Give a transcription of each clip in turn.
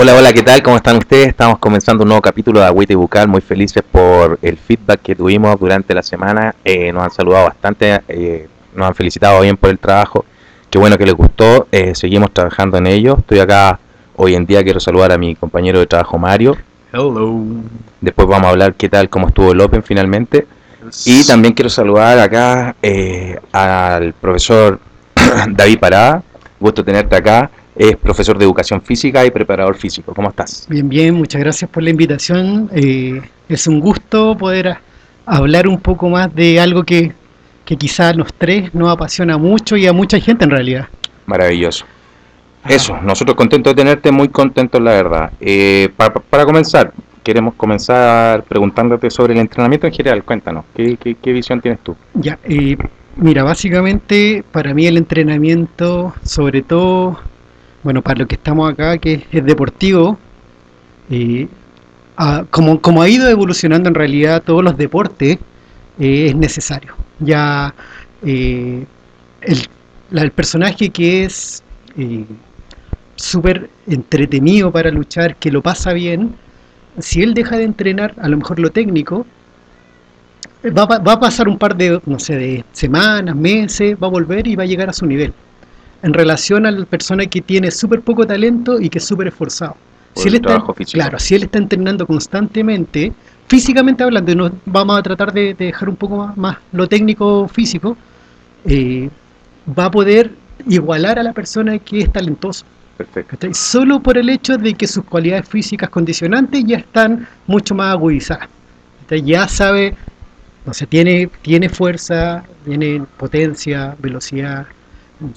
Hola, hola, ¿qué tal? ¿Cómo están ustedes? Estamos comenzando un nuevo capítulo de Agüita y Bucal, muy felices por el feedback que tuvimos durante la semana. Eh, nos han saludado bastante, eh, nos han felicitado bien por el trabajo. Qué bueno que les gustó, eh, seguimos trabajando en ello. Estoy acá hoy en día, quiero saludar a mi compañero de trabajo Mario. Hello. Después vamos a hablar qué tal, cómo estuvo el Open finalmente. Y también quiero saludar acá al profesor David Parada. Gusto tenerte acá. Es profesor de educación física y preparador físico. ¿Cómo estás? Bien, bien, muchas gracias por la invitación. Eh, es un gusto poder a- hablar un poco más de algo que, que quizás los tres nos apasiona mucho y a mucha gente en realidad. Maravilloso. Eso, nosotros contentos de tenerte, muy contentos la verdad. Eh, pa- pa- para comenzar, queremos comenzar preguntándote sobre el entrenamiento en general. Cuéntanos, ¿qué, qué, qué visión tienes tú? Ya, eh, mira, básicamente para mí el entrenamiento, sobre todo, bueno, para lo que estamos acá, que es deportivo, eh, como, como ha ido evolucionando en realidad todos los deportes, eh, es necesario. Ya eh, el, el personaje que es eh, súper entretenido para luchar, que lo pasa bien, si él deja de entrenar, a lo mejor lo técnico, va, va a pasar un par de, no sé, de semanas, meses, va a volver y va a llegar a su nivel. En relación a la persona que tiene súper poco talento y que es súper esforzado. Por Si él está, claro, si él está entrenando constantemente, físicamente hablando, y nos vamos a tratar de, de dejar un poco más, más lo técnico físico, eh, va a poder igualar a la persona que es talentoso. Perfecto. Solo por el hecho de que sus cualidades físicas condicionantes ya están mucho más agudizadas. Ya sabe, no sé, tiene, tiene fuerza, tiene potencia, velocidad,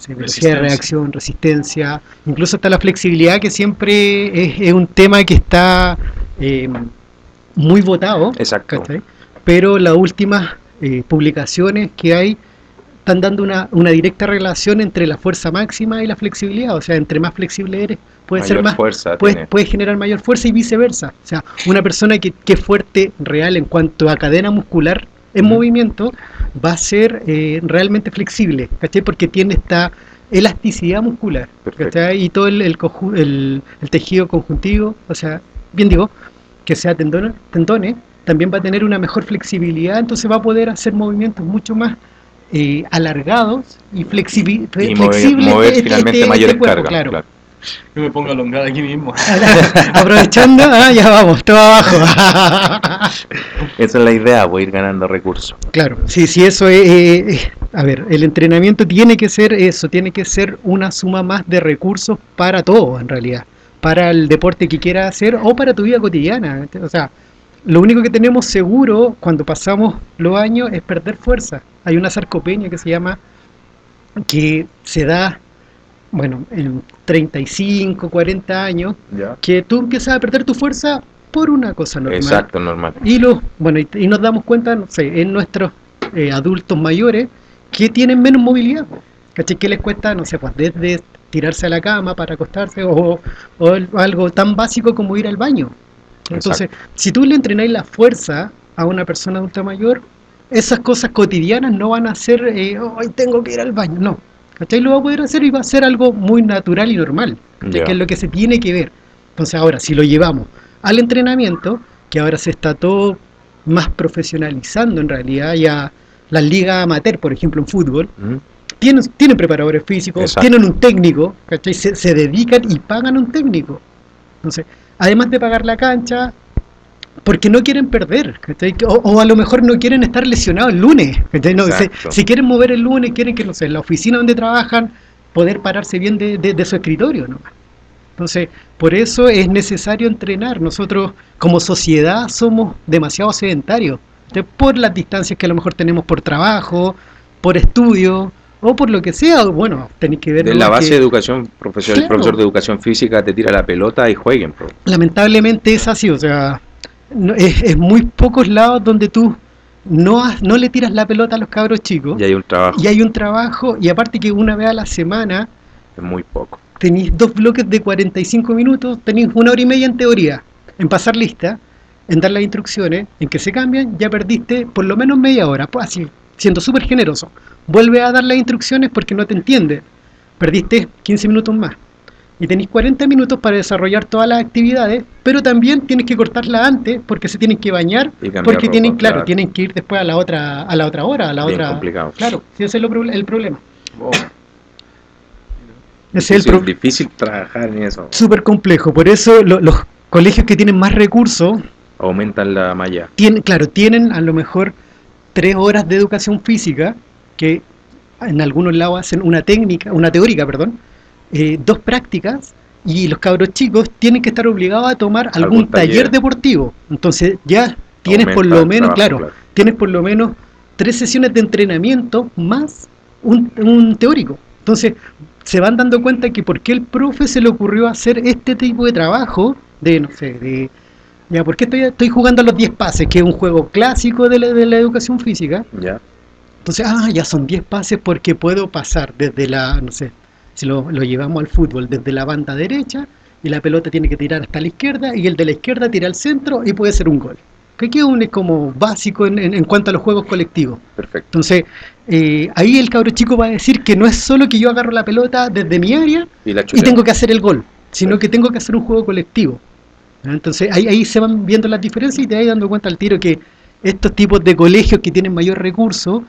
velocidad de reacción, resistencia, incluso está la flexibilidad que siempre es, es un tema que está eh, muy votado. Exacto. Pero las últimas eh, publicaciones que hay están dando una, una directa relación entre la fuerza máxima y la flexibilidad. O sea, entre más flexible eres, puede ser más, fuerza puedes, puedes generar mayor fuerza y viceversa. O sea, una persona que, que es fuerte real en cuanto a cadena muscular en movimiento va a ser eh, realmente flexible, ¿cachai? Porque tiene esta elasticidad muscular. ¿cachai? Y todo el, el, el- el tejido conjuntivo, o sea, bien digo, que sea tendón- tendones, también va a tener una mejor flexibilidad, entonces va a poder hacer movimientos mucho más eh, alargados y, flexibi- Y mover, flexibles. mover este- finalmente este- mayores este cuerpo, cargas. claro. claro. Yo me pongo a alongar aquí mismo. Aprovechando, ah, ya vamos, todo abajo. Esa es la idea, voy a ir ganando recursos. claro, sí, sí, eso es, eh, eh, a ver, el entrenamiento tiene que ser eso, tiene que ser una suma más de recursos para todo, en realidad, para el deporte que quieras hacer o para tu vida cotidiana. O sea, lo único que tenemos seguro cuando pasamos los años es perder fuerza. Hay una sarcopenia que se llama, que se da, bueno, en 35, 40 años, ¿Ya? que tú empiezas a perder tu fuerza por una cosa normal. Exacto, normal. Y, los, bueno, y, y nos damos cuenta, no sé, en nuestros eh, adultos mayores que tienen menos movilidad. ¿Cachai? Que les cuesta, no sé, pues desde tirarse a la cama para acostarse o, o algo tan básico como ir al baño. Entonces, si tú le entrenáis la fuerza a una persona adulta mayor, esas cosas cotidianas no van a ser, eh, hoy tengo que ir al baño, no. ¿Cachai? Lo va a poder hacer y va a ser algo muy natural y normal, que es lo que se tiene que ver. Entonces, ahora, si lo llevamos al entrenamiento, que ahora se está todo más profesionalizando en realidad, ya las ligas amateur, por ejemplo, en fútbol, ¿Mm? tienen, tienen preparadores físicos, Exacto. tienen un técnico, ¿cachai? Se, se dedican y pagan un técnico. Entonces, además de pagar la cancha, porque no quieren perder. O, o a lo mejor no quieren estar lesionados el lunes, si quieren mover el lunes, quieren que, no sé, en la oficina donde trabajan, poder pararse bien de, de- de su escritorio, ¿no? Entonces, por eso es necesario entrenar. Nosotros, como sociedad, somos demasiado sedentarios, por las distancias que a lo mejor tenemos por trabajo, por estudio, o por lo que sea. Bueno, tenéis que ver. De ¿no? la que- base de educación profesional, el profesor de educación física te tira la pelota y jueguen. lamentablemente es así, o sea, no- es, es muy pocos lados donde tú no, has- no le tiras la pelota a los cabros chicos Y hay un trabajo, y hay un trabajo y aparte que una vez a la semana es muy poco. tenéis dos bloques de 45 minutos, tenéis una hora y media en teoría, en pasar lista, en dar las instrucciones, en que se cambian, ya perdiste por lo menos media hora, pues así, siendo súper generoso. Vuelve a dar las instrucciones porque no te entiende, perdiste 15 minutos más. Y tenéis 40 minutos para desarrollar todas las actividades, pero también tienes que cortarla antes porque se tienen que bañar, porque ropa, tienen, claro, claro. tienen que ir después a la otra a la otra hora, a la Bien otra complicado. Claro, sí, ese es lo el problema. Oh, es el Difícil, pro- difícil trabajar en eso. súper complejo, por eso lo- los colegios que tienen más recursos Aumentan la malla. tienen, claro, tienen a lo mejor tres horas de educación física, que en algunos lados hacen una técnica, una teórica, perdón, eh, dos prácticas, y los cabros chicos tienen que estar obligados a tomar algún, Algún taller. taller. deportivo. Entonces ya tienes por lo menos, trabajo, claro, tienes por lo menos tres sesiones de entrenamiento más un, un teórico. Entonces se van dando cuenta que por qué el profe se le ocurrió hacer este tipo de trabajo, de, no sé, de... Ya, ¿por qué estoy, estoy jugando a los 10 pases? Que es un juego clásico de la, de la educación física. Ya. Entonces, ah, ya son 10 pases porque puedo pasar desde la, no sé, si lo, lo llevamos al fútbol, desde la banda derecha y la pelota tiene que tirar hasta la izquierda y el de la izquierda tira al centro y puede ser un gol. Que es como básico en, en- en cuanto a los juegos colectivos. Perfecto. Entonces, eh, ahí el cabro chico va a decir que no es solo que yo agarro la pelota desde mi área Y la y tengo que hacer el gol, sino que tengo que hacer un juego colectivo. Entonces ahí, ahí se van viendo las diferencias y te vas dando cuenta al tiro que estos tipos de colegios que tienen mayor recurso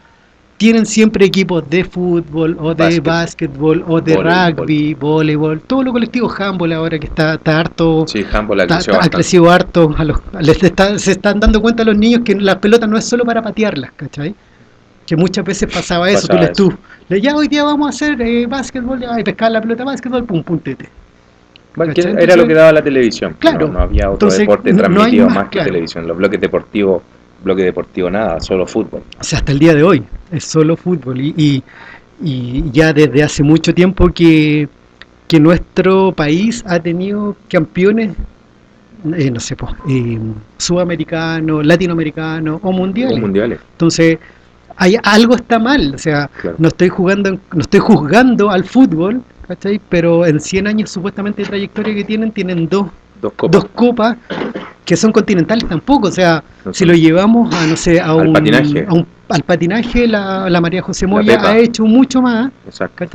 tienen siempre equipos de fútbol o de Básquet. básquetbol o de Voleibol. rugby, voleibol, todo lo colectivo, handball ahora que está, está harto, Sí, handball ha está- crecido ha bastante. crecido harto, a los- les está- se están dando cuenta a los niños que la pelota no es solo para patearlas, ¿cachai? Que muchas veces pasaba eso, Pasaba tú, les, eso. tú, le- ya hoy día vamos a hacer eh, básquetbol, ya, y pescar la pelota básquetbol, pum, pum, tete. Bueno, ¿Cachai? que era lo que daba la televisión. Claro. No, no había otro Entonces, deporte no transmitido más, más, que claro. televisión. Los bloques deportivos, bloque deportivo nada, solo fútbol. O sea, hasta el día de hoy es solo fútbol y, y, y ya desde hace mucho tiempo que, que nuestro país ha tenido campeones, eh, no sé, pues, eh, sudamericanos, latinoamericanos o mundiales. Los mundiales. Entonces, hay, algo está mal, o sea, Claro. no estoy jugando, no estoy juzgando al fútbol, ¿cachai? Pero en 100 años supuestamente de trayectoria que tienen, tienen dos, Dos copas. dos copas que son continentales tampoco, o sea, No si lo llevamos a, no sé, a Al un, patinaje. a un- al patinaje, la, la María José Moya ha hecho mucho más, Exacto.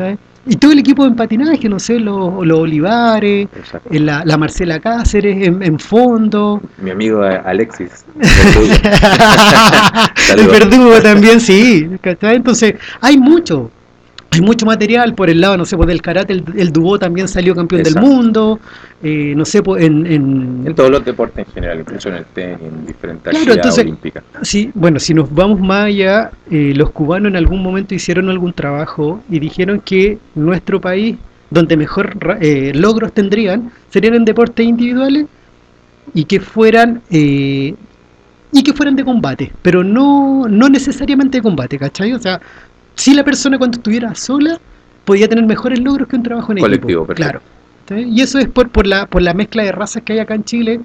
Y todo el equipo en patinaje, no sé, los, los Olivares, eh, la, la Marcela Cáceres en, en fondo, Mi amigo eh, Alexis. el verdugo también, sí, ¿cachai? Entonces, hay mucho, hay mucho material por el lado, no sé, pues del karate, el, el dubó también salió campeón Exacto. del mundo, eh, no sé, pues en, en, En todos los deportes en general, incluso en el tenis, en diferentes Claro, actividades olímpicas. Sí, bueno, si nos vamos más allá, eh, los cubanos en algún momento hicieron algún trabajo y dijeron que nuestro país, donde mejor eh, logros tendrían, serían en deportes individuales y que fueran eh, y que fueran de combate, pero no, no necesariamente de combate, ¿cachai? O sea, si la persona cuando estuviera sola podía tener mejores logros que un trabajo en Colectivo, equipo. perfecto. Claro. Y eso es por, por, la, por la mezcla de razas que hay acá en Chile,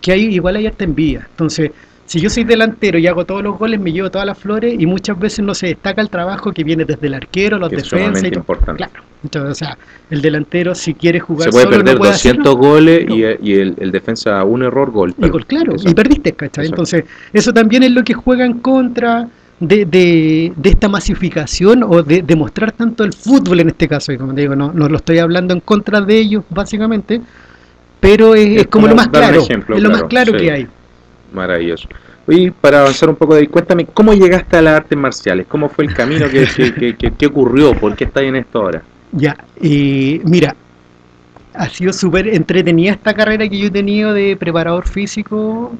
que hay igual hay harta envidia. Entonces, si yo soy delantero y hago todos los goles, me llevo todas las flores y muchas veces no se destaca el trabajo que viene desde el arquero, los es defensas todo. importante. Claro. Entonces, o sea, el delantero si quiere jugar Se puede solo, no perder puede 200 hacerlo. goles No. y, y el, el defensa un error, gol. Y gol, claro, Eso. y perdiste, ¿cachai? Entonces, eso también es lo que juega en contra de, de, de esta masificación o de, de mostrar tanto el fútbol en este caso. Y como te digo, no, no lo estoy hablando en contra de ellos, básicamente, pero es, Es es como, lo más claro, ejemplo, es lo más claro, sí. que hay. Maravilloso. Oye, para avanzar un poco de ahí, cuéntame, ¿cómo llegaste a las artes marciales? ¿Cómo fue el camino? ¿Qué, qué, qué- qué- qué ocurrió? ¿Por qué estás en esto ahora? Ya, eh, mira, ha sido súper entretenida esta carrera que yo he tenido de preparador físico.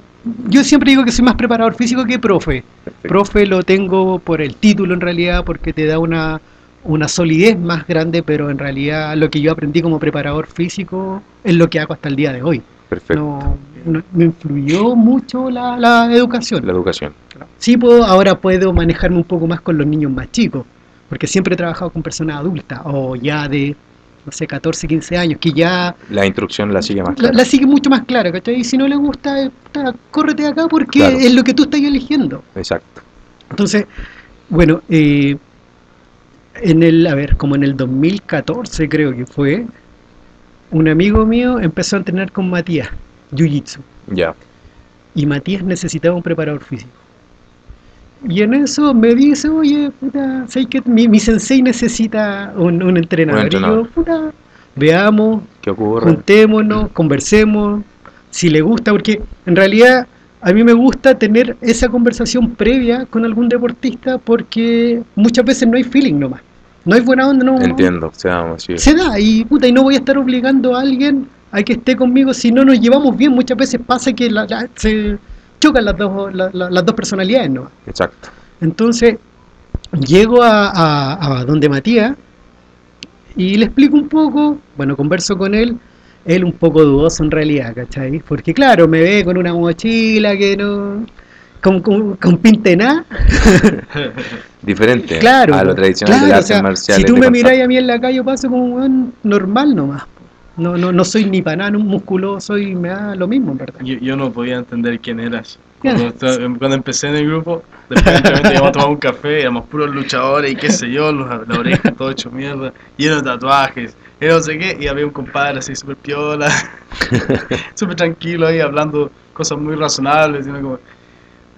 Yo siempre digo que soy más preparador físico que profe. Perfecto. Profe lo tengo por el título en realidad, porque te da una, una solidez más grande, pero en realidad lo que yo aprendí como preparador físico es lo que hago hasta el día de hoy. Perfecto. No, no- me influyó mucho la, la educación. La educación. Sí, puedo, ahora puedo manejarme un poco más con los niños más chicos, porque siempre he trabajado con personas adultas o ya de, no sé, 14, 15 años, que ya La instrucción la sigue más la, clara. la sigue mucho más clara, ¿cachai? Y si no le gusta, eh, puta, córrete acá porque Claro. es lo que tú estás eligiendo. Exacto. Entonces, bueno, eh, en el, a ver, como en el 2014 creo que fue, un amigo mío empezó a entrenar con Matías, Jiu-Jitsu, Ya. y Matías necesitaba un preparador físico. Y en eso me dice, oye, puta, ¿sabes que mi, mi sensei necesita un, un entrenador? Un entrenador. Y yo, puta, veamos, ¿Qué ocurre? juntémonos, conversemos, si le gusta, porque en realidad a mí me gusta tener esa conversación previa con algún deportista porque muchas veces no hay feeling nomás. No hay buena onda, no. Entiendo, sí. Se da y puta, y no voy a estar obligando a alguien a que esté conmigo si no nos llevamos bien. Muchas veces pasa que la- la- se chocan las dos, la- la- las dos personalidades, ¿no? Exacto. Entonces, llego a, a- a donde Matías y le explico un poco, bueno, converso con él, él un poco dudoso en realidad, ¿cachai? Porque claro, me ve con una mochila que no... con, con, con nada. Diferente Claro, a lo tradicional claro, de o las sea, artes marciales. Si tú me miráis a mí en la calle, yo paso como un normal nomás. No, no, no soy ni para nada un musculoso y me da lo mismo, en verdad. Yo, yo no podía entender quién eras. Cuando, cuando empecé en el grupo, después íbamos a tomar un café, éramos puros luchadores y qué sé yo, los, la oreja todo hecho mierda, lleno de tatuajes, y no sé qué, y había un compadre así súper piola, súper tranquilo ahí hablando cosas muy razonables, y uno como,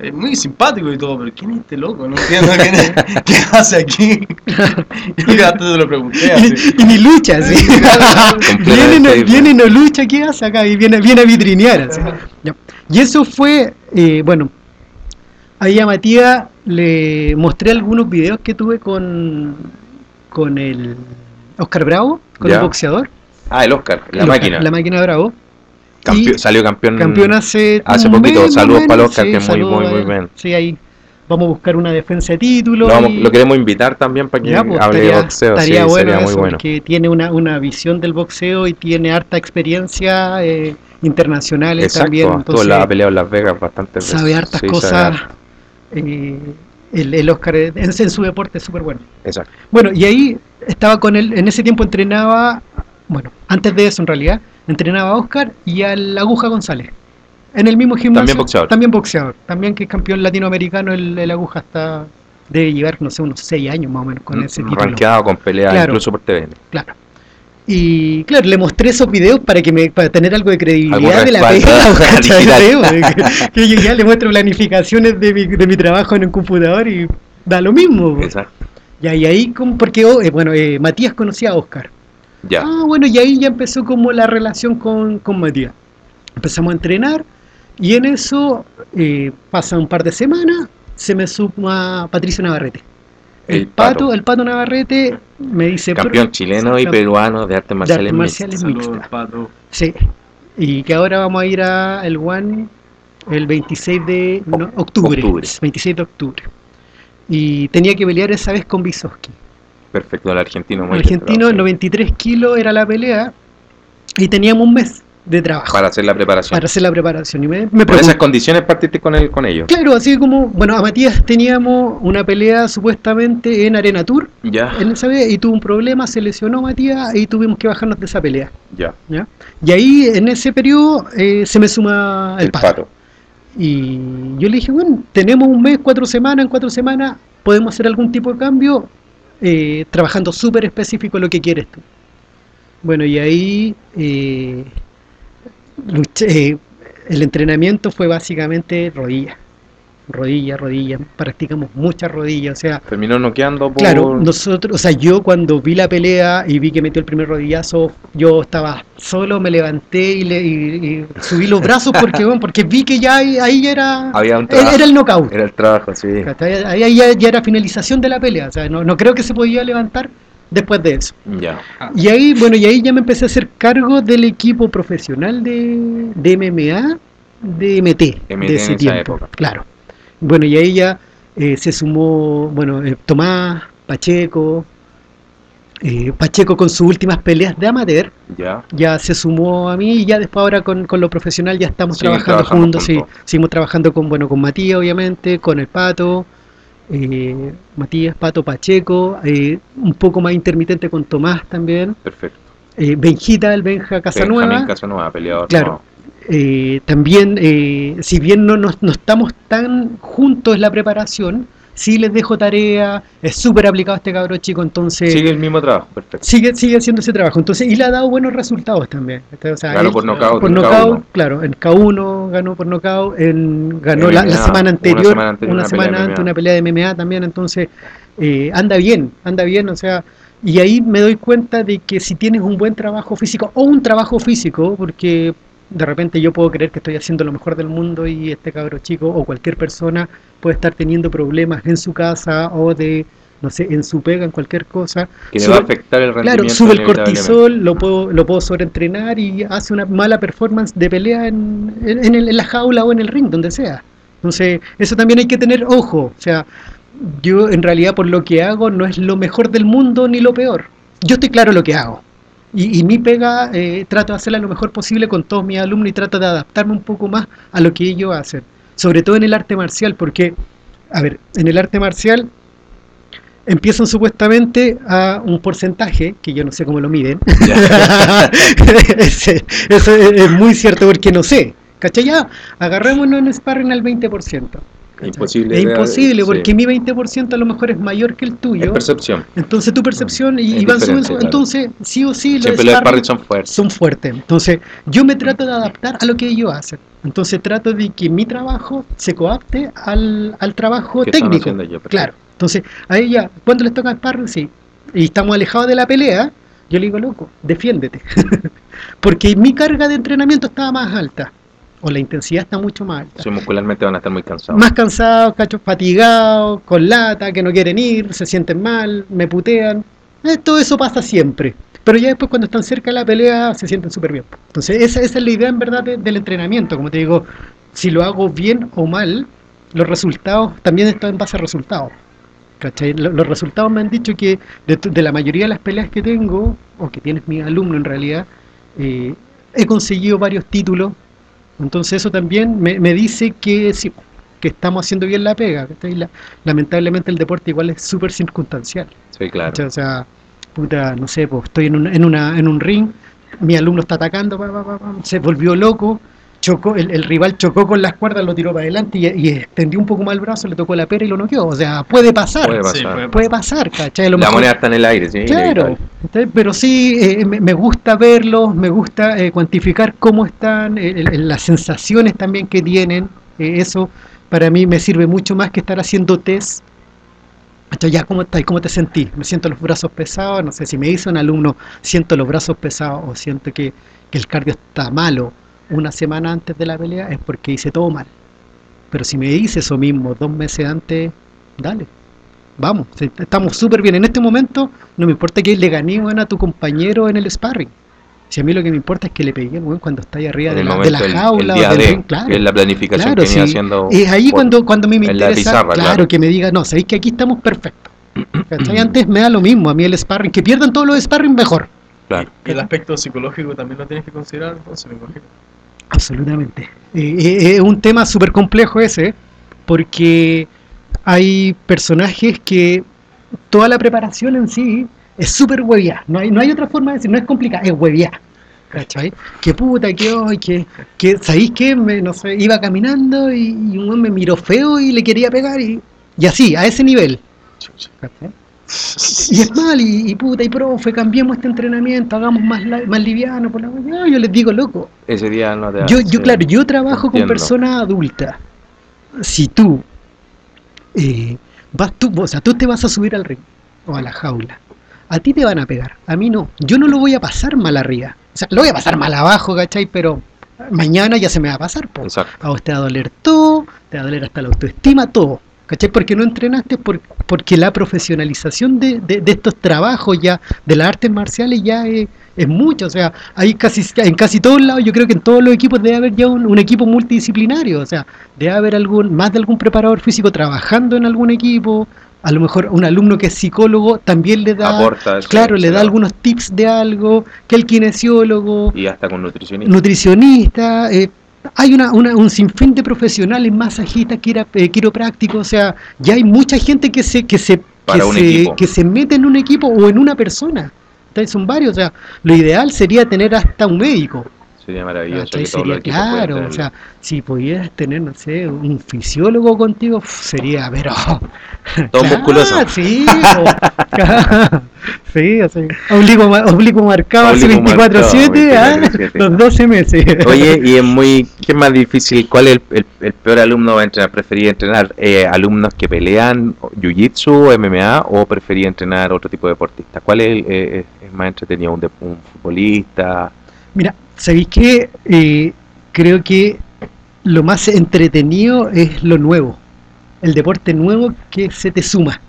eh, muy simpático y todo, pero ¿quién es este loco? No entiendo quién es, qué hace aquí. y hasta te lo pregunté así. Y, y ni lucha, así. viene, no, Completamente viene y no lucha, ¿qué hace acá? Y viene, viene a vitrinear. así. Y eso fue, eh, bueno, ahí a Matías le mostré algunos videos que tuve con, con el Oscar Bravo, con Ya. el boxeador. Ah, el Oscar, la El Oscar, máquina. La máquina Bravo. Campeón- salió campeón. Campeón hace, hace poquito. mes, Saludos para Oscar, Sí, que muy, muy, muy él. bien. Sí, ahí vamos a buscar una defensa de título. Lo, vamos- y- lo queremos invitar también para que Ya, pues, hable estaría, de boxeo. estaría sí, bueno sería muy eso, bueno. porque tiene una, una visión del boxeo y tiene harta experiencia eh, internacionales Exacto, también. Entonces, en la ha peleado en Las Vegas bastante veces. sabe hartas Sí, sabe cosas. harto. eh, el, el Oscar en, en su deporte es súper bueno. Exacto. Bueno, y ahí estaba con él, en ese tiempo entrenaba, bueno, antes de eso en realidad, entrenaba a Oscar y al Aguja González. En el mismo gimnasio. También boxeador. También boxeador. También que es campeón latinoamericano, el, el Aguja está, debe llevar, no sé, unos 6 años más o menos con ese título. Rankeado con peleas Claro. incluso por TVN. Claro. Y claro, le mostré esos videos para que me para tener algo de credibilidad de la pega. Sí, porque- que yo ya le muestro planificaciones de mi, de mi trabajo en el computador y da lo mismo. po. Exacto. Y ahí, como- porque oh, eh, bueno, eh, Matías conocía a Oscar. Ya. Ah, bueno, y ahí ya empezó como la relación con, con Matías. Empezamos a entrenar y en eso eh, pasa un par de semanas, se me suma Patricio Navarrete. El, El pato, Pato. el pato Navarrete me dice... Campeón "Pro- chileno y peruano de artes marciales. artes marciales. mixtas. Saludos, mixta. pato. Sí. Y que ahora vamos a ir a el One el 26 de no, octubre, octubre. 26 de octubre. Y tenía que pelear esa vez con Bisoski. Perfecto, el argentino muy argentino, bien, 93 kilos era la pelea. Y teníamos un mes de trabajo Para hacer la preparación. para hacer la preparación. Y me, me Por esas condiciones partiste con él, con ellos. Claro, así como, bueno, a Matías teníamos una pelea supuestamente en Arena Tour, Ya. en esa vez, y tuvo un problema, se lesionó Matías y tuvimos que bajarnos de esa pelea. Ya. ¿ya? Y ahí, en ese periodo, eh, se me suma el, El pato. pato. Y yo le dije, bueno, tenemos un mes, cuatro semanas, en cuatro semanas podemos hacer algún tipo de cambio eh, trabajando súper específico lo que quieres tú. Bueno, y ahí eh, eh, el entrenamiento fue básicamente rodilla, rodilla, rodilla, practicamos muchas rodillas, o sea, Terminó noqueando por. Claro, nosotros, o sea, yo cuando vi la pelea y vi que metió el primer rodillazo, yo estaba solo, me levanté y, le, y- y subí los brazos porque, bueno, porque vi que ya ahí, era, Había un era, trabajo. era el knockout. Era el trabajo, sí. Ahí, ahí ya, ya era finalización de la pelea, o sea, no, no creo que se podía levantar después de eso. Ya. Y ahí, bueno, y ahí ya me empecé a hacer cargo del equipo profesional de, de MMA, de MT, MT de en ese esa tiempo. época. Claro. Bueno, y ahí ya eh, se sumó, bueno, eh, Tomás, Pacheco, eh, Pacheco con sus últimas peleas de amateur, Ya. ya se sumó a mí y ya después ahora con, con lo profesional ya estamos Siguen trabajando trabajando juntos, sí, juntos. seguimos trabajando con, bueno, con Matías obviamente, con el Pato, eh, Matías, Pato, Pacheco, eh, un poco más intermitente con Tomás también, Perfecto. eh, Benjita, el Benja Casanueva, Benjamín Casanueva, peleador. Claro. Eh, también, eh, si bien no, no estamos tan juntos en la preparación, sí les dejo tarea, es súper aplicado este cabro chico, entonces Sigue el mismo trabajo, perfecto. sigue, sigue haciendo ese trabajo, entonces y le ha dado buenos resultados también. O sea, Ganó él- por nocaut. por nocaut, claro, en K1 ganó por nocaut, en, ganó la, semana una anterior, semana anterior, una una semana antes una pelea de MMA también, entonces eh, anda bien, anda bien, o sea, y ahí me doy cuenta de que si tienes un buen trabajo físico o un trabajo físico, porque de repente yo puedo creer que estoy haciendo lo mejor del mundo y este cabro chico o cualquier persona puede estar teniendo problemas en su casa o de no sé, en su pega, en cualquier cosa. Que le va a afectar el rendimiento. Claro, sube el cortisol, lo puedo, lo puedo sobreentrenar y hace una mala performance de pelea en, en, en, la jaula o en el ring, donde sea. Entonces, eso también hay que tener ojo. O sea, yo en realidad por lo que hago no es lo mejor del mundo ni lo peor. Yo estoy claro lo que hago. Y, y mi pega eh, trato de hacerla lo mejor posible con todos mis alumnos y trato de adaptarme un poco más a lo que ellos hacen. Sobre todo en el arte marcial, porque, a ver, en el arte marcial empiezan supuestamente a un porcentaje, que yo no sé cómo lo miden. eso es, muy cierto porque no sé. ¿Cachai? Ya, agarrémonos en sparring al 20%. Imposible. Es imposible, porque sí. mi 20% a lo mejor es mayor que el tuyo. Es percepción. Entonces tu percepción y, y van subiendo. Claro. Entonces, sí o sí, los sparring son fuertes. Son fuertes. Entonces, yo me trato de adaptar a lo que ellos hacen. Entonces, trato de que mi trabajo se coapte al, al trabajo técnico. Yo, claro. Entonces, a ella, cuando les toca sparring, sí. Y estamos alejados de la pelea, yo le digo, loco, defiéndete. porque mi carga de entrenamiento estaba más alta o la intensidad está mucho más alta. Sí, muscularmente van a estar muy cansados. Más cansados, cachos fatigados, con lata, que no quieren ir, se sienten mal, me putean. Eh, todo eso pasa siempre. Pero ya después cuando están cerca de la pelea se sienten súper bien. Entonces esa, esa, es la idea en verdad de, del entrenamiento. Como te digo, si lo hago bien o mal, los resultados también están en base a resultados. ¿Cachai? Los resultados me han dicho que de, de, la mayoría de las peleas que tengo, o que tienes mi alumno en realidad, eh, he conseguido varios títulos entonces eso también me, me dice que sí, que estamos haciendo bien la pega. La, lamentablemente el deporte igual es súper circunstancial. Sí, claro. O sea, puta, no sé, pues estoy en un, en, una, en un ring, mi alumno está atacando, pa, pa, pa, se volvió loco, chocó, el, el, rival chocó con las cuerdas, lo tiró para adelante y, y, extendió un poco más el brazo, le tocó la pera y lo noqueó. O sea, puede pasar. Puede pasar. Sí, puede, puede pasar, ¿cachai? Lo la mejor, moneda está en el aire, sí. Claro, pero sí, eh, me, me, gusta verlos, me gusta eh, cuantificar cómo están, eh, las sensaciones también que tienen. eso para mí me sirve mucho más que estar haciendo test. Entonces, ya, ¿cómo, ¿cómo te sentí? Me siento los brazos pesados, no sé, si me dice un alumno, siento los brazos pesados o siento que, que el cardio está malo, una semana antes de la pelea es porque hice todo mal. Pero si me dice eso mismo dos meses antes, dale, vamos, estamos súper bien. En este momento no me importa que le gané bueno, a tu compañero en el sparring. Si a mí lo que me importa es que le pegué bueno, cuando está ahí arriba de la, de la, jaula el, el o del ring, claro. Es la planificación claro, que venía sí. haciendo. Es ahí cuando, cuando a mí me interesa, pizarra, claro, claro, que me diga, no, sabéis que aquí estamos perfectos. ¿Cachai? Antes me da lo mismo, a mí el sparring, que pierdan todos los sparring mejor. Claro. Y el aspecto psicológico también lo tienes que considerar, entonces me imagino. Absolutamente. Eh, eh, es un tema súper complejo ese, porque hay personajes que toda la preparación en sí es súper hueviá. No hay, no hay otra forma de decir, no es complicada, es hueviá. ¿Cachai? Que puta, que hoy, que, que, ¿sabéis qué? Me, no sé, iba caminando y, y un hombre me miró feo y le quería pegar y, y así, a ese nivel. ¿Cachai? Y es mal, y, y, puta, y profe, cambiemos este entrenamiento, hagamos más, más liviano, por la mañana. Yo les digo, loco. Ese día no te yo, yo, claro, yo trabajo entiendo. con personas adultas. Si tú, eh, vas tú, o sea, tú te vas a subir al ring o a la jaula, a ti te van a pegar, a mí no. Yo no lo voy a pasar mal arriba. O sea, lo voy a pasar mal abajo, ¿cachai? Pero mañana ya se me va a pasar. Po. A vos te va a doler todo, te va a doler hasta la autoestima, todo. ¿Cachai? Porque no entrenaste por, porque la profesionalización de, de, de, estos trabajos ya, de las artes marciales ya es, es mucho. O sea, hay casi, en casi todos lados, yo creo que en todos los equipos debe haber ya un, un, equipo multidisciplinario. O sea, debe haber algún, más de algún preparador físico trabajando en algún equipo. A lo mejor un alumno que es psicólogo también le da, Aporta, claro, le da algunos tips de algo, que el kinesiólogo, y hasta con nutricionista, nutricionista eh, hay una, una, un sinfín de profesionales, masajistas, eh, quiroprácticos, o sea, ya hay mucha gente que se, que se, que se, que se mete en un equipo o en una persona. Entonces son varios, o sea, lo ideal sería tener hasta un médico. Sería maravilloso. puedan claro, o sea, si pudieras tener, no sé, un fisiólogo contigo, sería, pero... Todo musculoso. Sí, o- sí, o sea, oblicuo, oblicuo marcado hace Oblicuo 24-7, marcado, ¿ah? 24/7. los 12 meses. Oye, y es muy. ¿Qué es más difícil? ¿Cuál es el, el- el peor alumno va a entrenar? ¿Prefería entrenar eh, alumnos que pelean jiu-jitsu, MMA o prefería entrenar otro tipo de deportista? ¿Cuál es, el, eh, es más entretenido? ¿Un, de- un futbolista? Mira, ¿sabéis qué? Eh, creo que lo más entretenido es lo nuevo, el deporte nuevo que se te suma.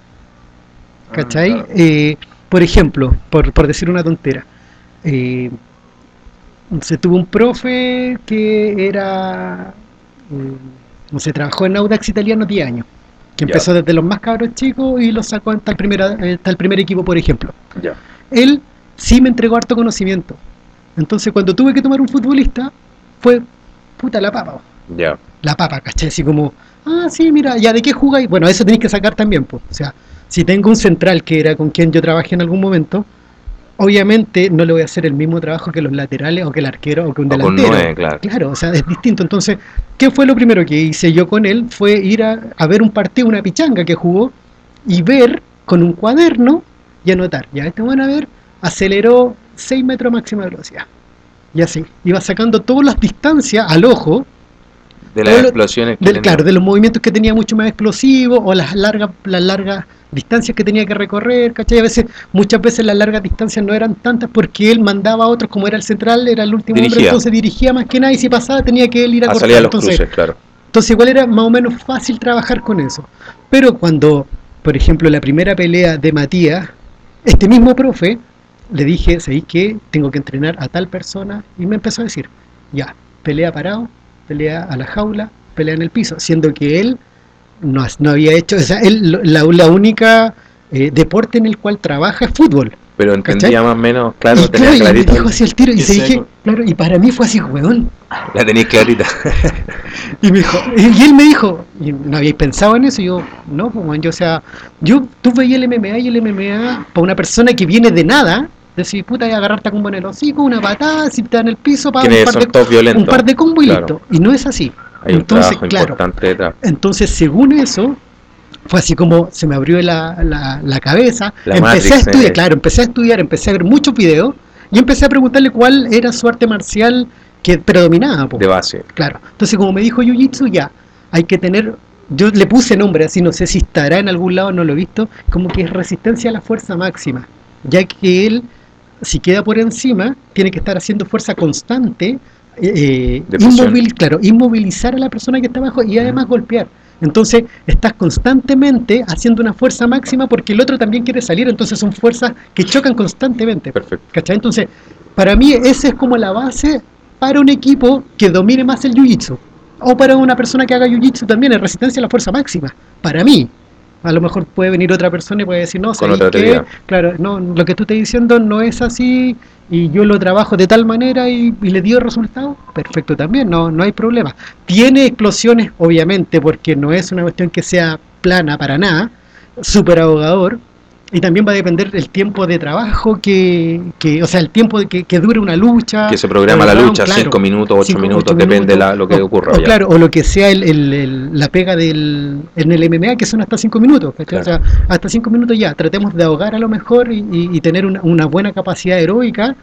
¿Cachai? Ah, claro. Eh, por ejemplo, por, por decir una tontera, eh, se tuvo un profe que era, eh, no sé, trabajó en Audax Italiano 10 años, que empezó desde los más cabros chicos y los sacó hasta el primer, hasta el primer equipo, por ejemplo él sí me entregó harto conocimiento. Entonces, cuando tuve que tomar un futbolista, fue puta la papa. Ya. La papa, ¿cachai? Así como, ah, sí, mira, ¿ya de qué jugáis? Bueno, eso tenéis que sacar también, pues. O sea, si tengo un central que era con quien yo trabajé en algún momento, obviamente no le voy a hacer el mismo trabajo que los laterales o que el arquero o que un con delantero. nueve, claro. Claro, o sea, es distinto. Entonces, ¿qué fue lo primero que hice yo con él? Fue ir a, a ver un partido, una pichanga que jugó y ver con un cuaderno y anotar. Ya, este bueno a ver, aceleró 6 metros máxima velocidad. Y así, iba sacando todas las distancias al ojo, De las lo- explosiones del, claro, de los movimientos que tenía mucho más explosivos o las largas, las largas distancias que tenía que recorrer, ¿cachai? A veces, muchas veces las largas distancias no eran tantas porque él mandaba a otros, como era el central, era el último hombre, entonces dirigía más que nada y si pasaba tenía que él ir a, a cortar. salir a los entonces, cruces, claro. entonces igual era más o menos fácil trabajar con eso. Pero cuando, por ejemplo, la primera pelea de Matías, este mismo profe, le dije, ¿sabéis qué? Tengo que entrenar a tal persona. Y me empezó a decir, ya, pelea parado, pelea a la jaula, pelea en el piso. Siendo que él no, no había hecho, o sea, él, la, la única eh, deporte en el cual trabaja es fútbol. Pero entendía ¿Cachai? más o menos, claro, y tenía claro, y me dijo así el tiro. Y se dije, seco. claro, y para mí fue así, weón. La tenías clarita. Y me dijo, y él me dijo, ¿y ¿no habíais pensado en eso? Y yo, no, pues, yo, o sea, yo, tú veías el MMA y el MMA, para una persona que viene de nada, decir, puta, y agarrarte con en el hocico, una patada, si te en el piso, para un par de, un par de combos y Claro. listo. Y no es así. Hay Entonces, claro. Entonces, según eso, fue así como se me abrió la, la, la cabeza. La empecé Matrix, a estudiar, eh. claro, empecé a estudiar, empecé a ver muchos videos y empecé a preguntarle cuál era su arte marcial que predominaba. po. De base. Claro. Entonces, como me dijo Jiu-Jitsu, ya, hay que tener. Yo le puse nombre así, no sé si estará en algún lado, no lo he visto, como que es resistencia a la fuerza máxima, ya que él, si queda por encima, tiene que estar haciendo fuerza constante, eh, inmovil- claro, inmovilizar a la persona que está abajo y además golpear. Entonces, estás constantemente haciendo una fuerza máxima porque el otro también quiere salir, entonces son fuerzas que chocan constantemente. Perfecto. ¿Cachai? Entonces, para mí esa es como la base para un equipo que domine más el jiu-jitsu. O para una persona que haga jiu-jitsu también, es resistencia a la fuerza máxima. Para mí. A lo mejor puede venir otra persona y puede decir, no, ¿sabes qué? Claro, no, lo que tú estás diciendo no es así y yo lo trabajo de tal manera y, y le dio resultado. Perfecto también, no, no hay problema. Tiene explosiones, obviamente, porque no es una cuestión que sea plana para nada, súper abogador, y también va a depender el tiempo de trabajo que, que o sea, el tiempo de que, que dure una lucha. Que se programa la lucha, claro. 5 minutos, 8 Cinco, minutos, ocho depende minutos, la, lo que o- ocurra. O, ya. claro, o lo que sea el, el- el- la pega del, en el MMA, que son hasta 5 minutos. O sea, hasta 5 minutos ya, tratemos de ahogar a lo mejor y, y- y tener una, una buena capacidad heroica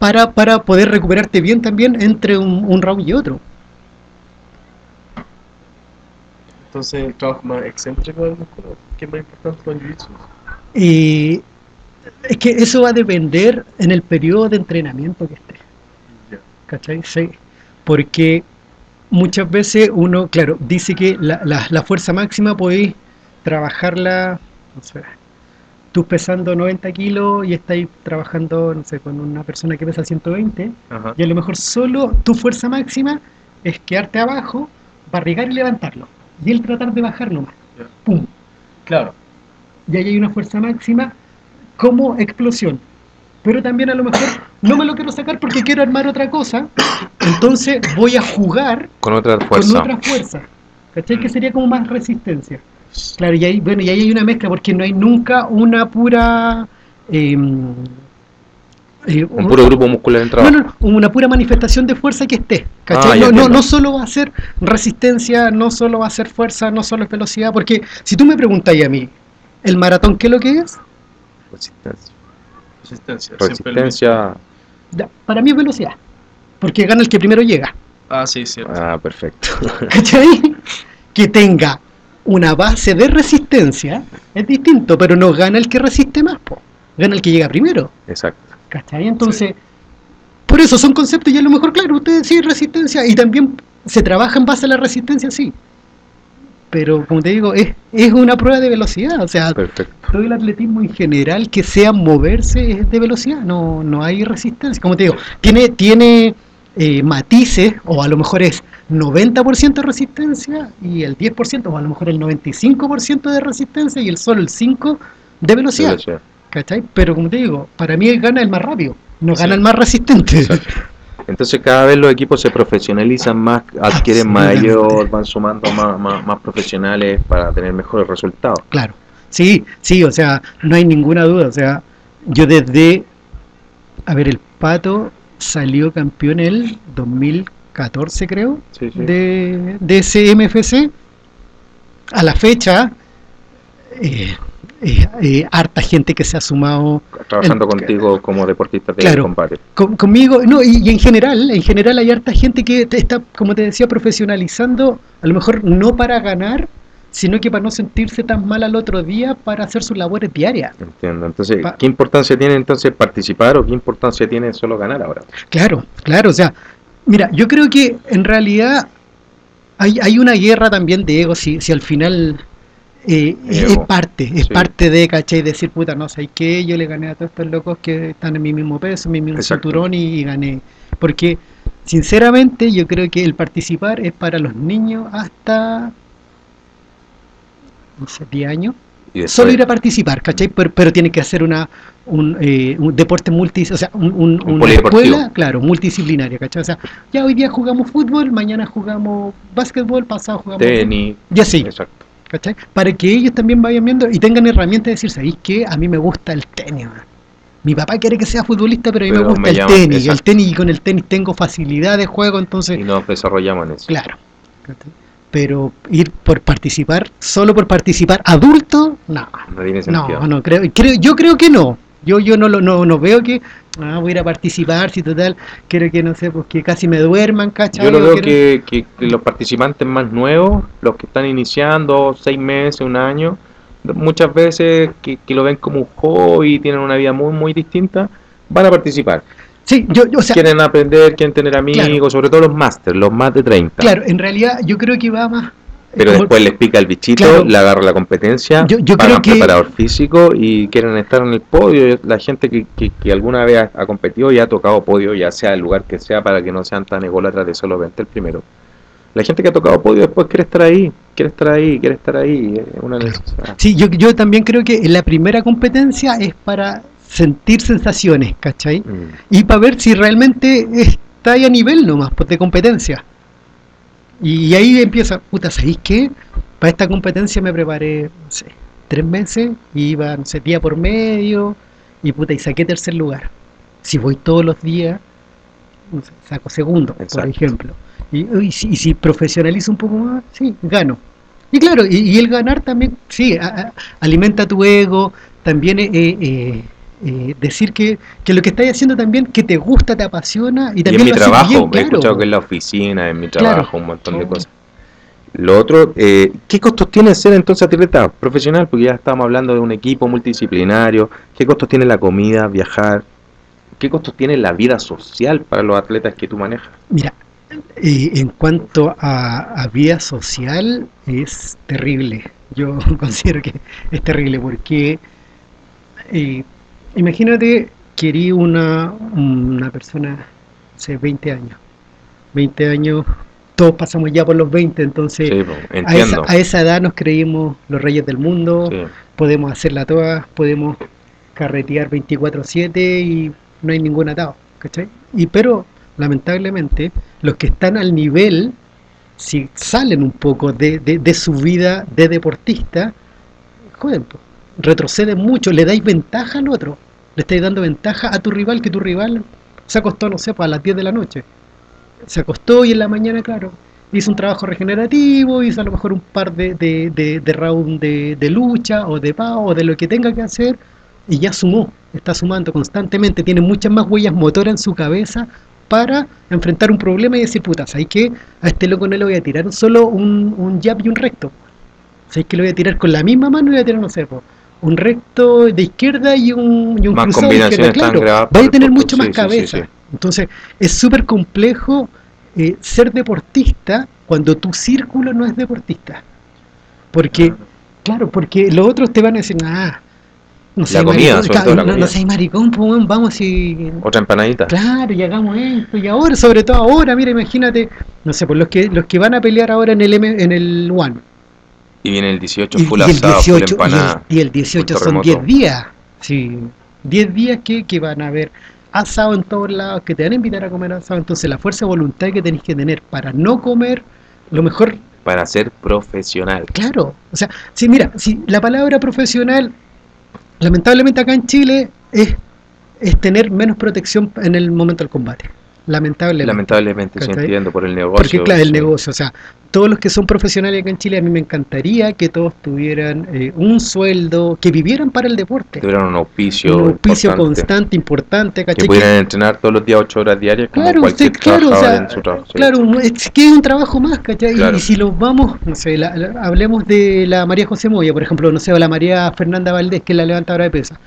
para, para poder recuperarte bien también entre un, un round y otro. Entonces, el trabajo más excéntrico del músculo, ¿qué es más importante con Jiu-Jitsu? Y es que eso va a depender en el periodo de entrenamiento que esté. ¿Cachai? Sí. Porque muchas veces uno, claro, dice que la, la- la fuerza máxima podéis trabajarla, no sé, tú pesando 90 kilos y estáis trabajando, no sé, con una persona que pesa 120, Ajá. y a lo mejor solo tu fuerza máxima es quedarte abajo, barrigar y levantarlo. Y él tratar de bajar nomás. Ya. ¡Pum! Claro. y ahí hay una fuerza máxima como explosión. Pero también a lo mejor no me lo quiero sacar porque quiero armar otra cosa, entonces voy a jugar Con otra con fuerza. otra fuerza. ¿Cachai? Que sería como más resistencia. Claro, y ahí, bueno, y ahí hay una mezcla porque no hay nunca una pura... em, eh, Un puro grupo muscular en no, trabajo. no, una pura manifestación de fuerza que esté. ¿cachai? Ah, no, no, no solo va a ser resistencia, no solo va a ser fuerza, no solo es velocidad, porque si tú me preguntas a mí, ¿el maratón qué es lo que es? Resistencia. Resistencia. Resistencia. Ya, Para mí es velocidad, porque gana el que primero llega. Ah, sí, cierto. Ah, perfecto. ¿Cachai? Que tenga una base de resistencia es distinto, pero no gana el que resiste más, po. gana el que llega primero. Exacto. ¿Cachai? Entonces, por eso son conceptos y a lo mejor, claro, ustedes sí, resistencia, y también se trabaja en base a la resistencia, sí. Pero, como te digo, es, es una prueba de velocidad, o sea, Perfecto. todo el atletismo en general que sea moverse es de velocidad, no, no hay resistencia. Como te digo, tiene, tiene eh, matices, o a lo mejor es 90% de resistencia y el 10%, o a lo mejor el 95% de resistencia y el solo el 5% de velocidad. Velocidad. ¿Cachai? Pero como te digo, para mí gana el más rápido, no Sí. gana el más resistente. Exacto. Entonces cada vez los equipos se profesionalizan más, adquieren Absolutamente. mayor, van sumando más, más, más profesionales para tener mejores resultados. Claro, sí, sí, o sea, no hay ninguna duda. O sea, yo desde, a ver, el Pato salió campeón el 2014, creo, Sí, sí. de, de ese MFC. A la fecha, eh, eh, eh, harta gente que se ha sumado Trabajando el- contigo como deportista de Claro. combate. con- conmigo, no, y, y en general, en general hay harta gente que te está, como te decía, profesionalizando, a lo mejor no para ganar, sino que para no sentirse tan mal al otro día para hacer sus labores diarias. Entiendo. Entonces, Pa- ¿qué importancia tiene entonces participar o qué importancia tiene solo ganar ahora? Claro, claro, o sea, mira, yo creo que en realidad hay, hay una guerra también de ego, si, si al final eh, es Ego, parte, es sí. parte de, ¿cachai? Decir, puta, no sé qué, yo le gané a todos estos locos que están en mi mismo peso, en mi mismo Exacto. cinturón y, y gané. Porque, sinceramente, yo creo que el participar es para los niños hasta, no sé, 10 años. Y Solo ir a participar, ¿cachai? Pero, pero tiene que hacer una, un, eh, un deporte multi, o sea, un, un- Un una escuela, claro, multidisciplinaria, ¿cachai? O sea, ya hoy día jugamos fútbol, mañana jugamos básquetbol, pasado jugamos tenis. y así, Exacto. ¿Cachai? Para que ellos también vayan viendo y tengan herramientas de decir, ¿sabéis qué? A mí me gusta el tenis, man. Mi papá quiere que sea futbolista, pero a mí Pero me gusta me el tenis. El tenis y con el tenis tengo facilidad de juego, entonces Y nos desarrollamos en eso. Claro. ¿cachai? Pero ir por participar, solo por participar adulto, no. No tiene sentido. No, no creo, creo, yo creo que no. Yo yo no lo no, no veo que ah, voy a ir a participar, si total, quiero que no sé, pues que casi me duerman, ¿cachai? Yo lo veo que, que- que los participantes más nuevos, los que están iniciando seis meses, un año, muchas veces que, que lo ven como un hobby, tienen una vida muy muy distinta, van a participar. Sí, yo, yo, o sea, quieren aprender, quieren tener amigos, Claro. sobre todo los máster, los más de 30. claro, en realidad yo creo que va más Pero como- después les pica el bichito, Claro. le agarra la competencia, Yo- yo pagan creo que- preparador físico y quieren estar en el podio. La gente que, que, que alguna vez ha, ha competido y ha tocado podio, ya sea el lugar que sea, para que no sean tan ególatras de solo vente el primero. La gente que ha tocado podio después quiere estar ahí, quiere estar ahí, quiere estar ahí. Una necesidad. Sí, yo, yo también creo que la primera competencia es para sentir sensaciones, ¿cachai? Mm. y para ver si realmente está ahí a nivel nomás pues, de competencia. Y, ahí empieza, puta, ¿sabéis qué? Para esta competencia me preparé, no sé, tres meses, y iba, no sé, día por medio, y puta, y saqué tercer lugar. Si voy todos los días, no sé, saco segundo, por ejemplo. Y, y si, y si profesionalizo un poco más, sí, gano. Y claro, y, y el ganar también, sí, a- a- alimenta tu ego, también eh, eh, eh, decir que, que lo que estás haciendo también, que te gusta, te apasiona, y Y también en mi lo trabajo, bien, he claro. escuchado que en la oficina, en mi Claro. trabajo, un montón de Oh. cosas. Lo otro, eh, ¿qué costos tiene ser entonces atleta profesional? Porque ya estamos hablando de un equipo multidisciplinario. ¿Qué costos tiene la comida, viajar? ¿Qué costos tiene la vida social para los atletas que tú manejas? Mira, eh, en cuanto a, a vida social, es terrible. Yo considero que es terrible porque eh, imagínate que eres una, una persona, sé, 20 años. 20 años, todos pasamos ya por los 20, entonces Sí, a, esa, a esa edad nos creímos los reyes del mundo, Sí. podemos hacerla todas, podemos carretear 24/7 y no hay ningún atado, ¿cachai? Y pero lamentablemente los que están al nivel, si salen un poco de, de- de su vida de deportista, joder, po, retroceden mucho, le dais ventaja al otro, Le estáis dando ventaja a tu rival, que tu rival se acostó, no sé, pues, a las 10 de la noche. Se acostó y en la mañana, claro, hizo un trabajo regenerativo, hizo a lo mejor un par de, de, de, round de, de lucha o de pao o de lo que tenga que hacer y ya sumó, está sumando constantemente, tiene muchas más huellas motoras en su cabeza para enfrentar un problema y decir, puta, ¿sabes qué? A este loco no le voy a tirar solo un, un jab y un recto. ¿Sabes que le voy a tirar con la misma mano y voy a tirar, no sé, po, un recto de izquierda y un, y un Más cruzado de izquierda, claro. Vaya a tener mucho más sí, cabeza. sí. Entonces, es súper complejo eh, ser deportista cuando tu círculo no es deportista. Porque, claro, porque los otros te van a decir, ah, no sé, maricón, claro, no, seas maricón, pues, vamos y Otra empanadita. Claro, y hagamos esto, y ahora, sobre todo ahora, mira, imagínate, no sé, por los que los que van a pelear ahora en el M, en el One. Y viene el 18 Y, full y el asado, 18, full y el- empanada. y el 18 full son terremoto. 10 días. Sí, 10 días que, que van a haber asado en todos lados, que te van a invitar a comer asado. Entonces, la fuerza de voluntad que tenéis que tener para no comer, lo mejor Para ser profesional. Claro, o sea, si mira, si la palabra profesional, lamentablemente acá en Chile, es, es tener menos protección en el momento del combate. Lamentablemente. Lamentablemente, sí entiendo por el negocio. Porque claro, el sí. negocio, o sea, todos los que son profesionales acá en Chile, a mí me encantaría que todos tuvieran eh, un sueldo, que vivieran para el deporte. Tuvieran un auspicio, Un auspicio importante, constante, importante, Que ¿cachai? pudieran entrenar todos los días 8 horas diarias como Claro, cualquier usted, claro, o sea, en su trabajo. Claro, es que es un trabajo más, ¿cachai? Claro. Y, si los vamos, no sé, la- la- hablemos de la María José Moya, por ejemplo, no sé, o la María Fernanda Valdés, que es la levantadora de pesas.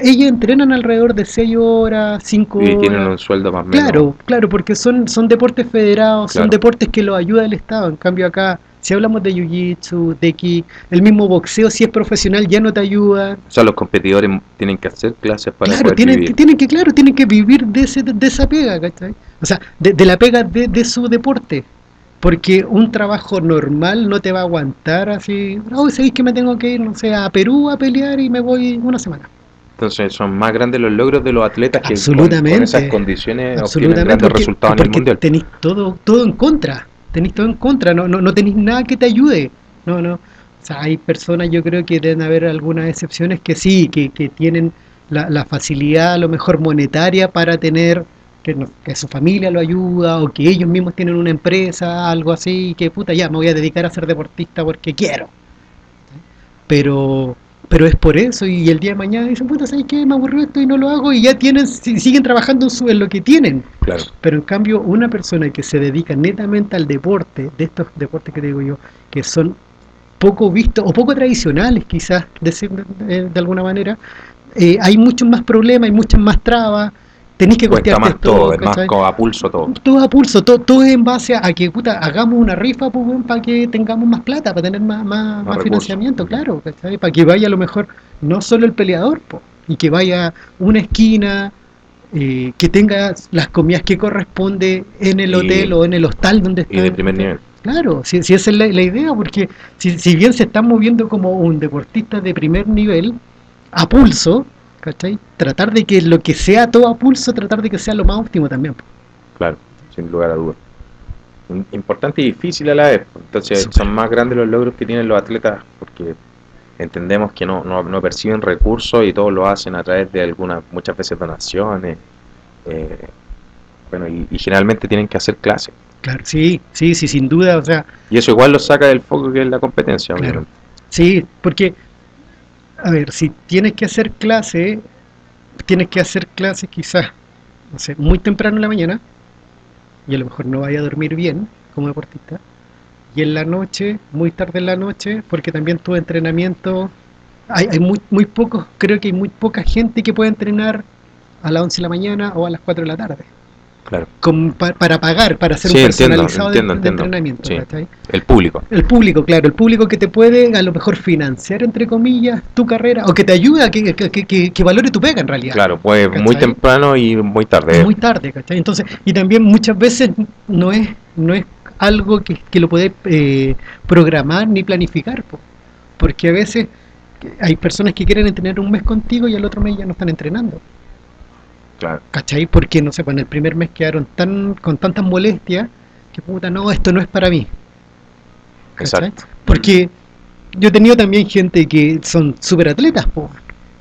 Ellas entrenan alrededor de 6 horas, 5 Y horas. tienen un sueldo más o menos. Claro, claro, porque son, son deportes federados, Claro. son deportes que los ayuda el Estado. En cambio acá, si hablamos de jiu-jitsu, de kick, el mismo boxeo, si es profesional, ya no te ayuda. O sea, los competidores tienen que hacer clases para Claro, poder tienen, vivir. tienen que, claro, tienen que vivir de, ese, de esa pega, ¿cachai? O sea, de, de la pega de, de su deporte. Porque un trabajo normal no te va a aguantar así. Oh, ¿sabéis que me tengo que ir, no sé, a Perú a pelear y me voy una semana? Entonces son más grandes los logros de los atletas que con- con, esas condiciones obtienen Absolutamente, grandes porque, resultados en el porque mundial. tenéis todo, todo en contra, tenéis todo en contra, no, no, no tenéis nada que te ayude, no, no, o sea, hay personas, yo creo que deben haber algunas excepciones que sí, que, que tienen la, la facilidad a lo mejor monetaria para tener que, no- que su familia lo ayuda o que ellos mismos tienen una empresa, algo así, que puta, ya me voy a dedicar a ser deportista porque quiero. Pero pero es por eso y el día de mañana dicen, puta, ¿sabes qué? Me aburrió esto y no lo hago y ya tienen, si- siguen trabajando en, su- en lo que tienen. Claro. Pero en cambio, una persona que se dedica netamente al deporte, de estos deportes que te digo yo, que son poco vistos o poco tradicionales, quizás, decir de, de alguna manera, eh, hay muchos más problemas, hay muchas más trabas, tenés que Cuesta más todo, es más a pulso todo. todo a pulso, todo, todo es en base a, que puta, hagamos una rifa pues, para que tengamos más plata, para tener más, más, más financiamiento, claro, ¿cachai? para que vaya a lo mejor no solo el peleador, po, y que vaya una esquina, eh, que tenga las comidas que corresponde en el Y- hotel o en el hostal donde está. Y de primer nivel. Claro, si, si esa es la, la idea, porque si, si bien se está moviendo como un deportista de primer nivel, a pulso, ¿cachai? Tratar de que lo que sea todo a pulso, tratar de que sea lo más óptimo también. Claro, sin lugar a dudas. Importante y difícil a la vez. Entonces son más grandes los logros que tienen los atletas porque entendemos que no, no, no perciben recursos y todos lo hacen a través de algunas, muchas veces donaciones. eh, bueno, y, y generalmente tienen que hacer clases. Claro, sí, sí, sí, sin duda, o sea, Y eso igual los saca del foco que es la competencia. Claro. obviamente. sí, porque, a ver, si tienes que hacer clase, tienes que hacer clase quizás, no sé, muy temprano en la mañana, y a lo mejor no vaya a dormir bien como deportista, y en la noche, muy tarde en la noche, porque también tu entrenamiento, hay, hay muy, muy pocos, creo que hay muy poca gente que puede entrenar a las 11 de la mañana o a las 4 de la tarde. Claro. Con- pa- para pagar, para hacer Sí, un entiendo, personalizado de- entiendo, de, entiendo. entrenamiento. El público. El público, claro, el público que te puede a lo mejor financiar, entre comillas, tu carrera, o que te ayude a que, que, que- que valore tu pega en realidad. Claro, pues muy temprano y muy tarde. Muy tarde, ¿cachai? Entonces, y también muchas veces no es, no es algo que, que lo puedes eh, programar ni planificar, po. porque a veces hay personas que quieren entrenar un mes contigo y al otro mes ya no están entrenando. Claro. ¿Cachai? Porque, no sé, pues en el primer mes quedaron tan con tantas molestias que puta, no, esto no es para mí. ¿cachai? Exacto. Porque yo he tenido también gente que son súper atletas, po.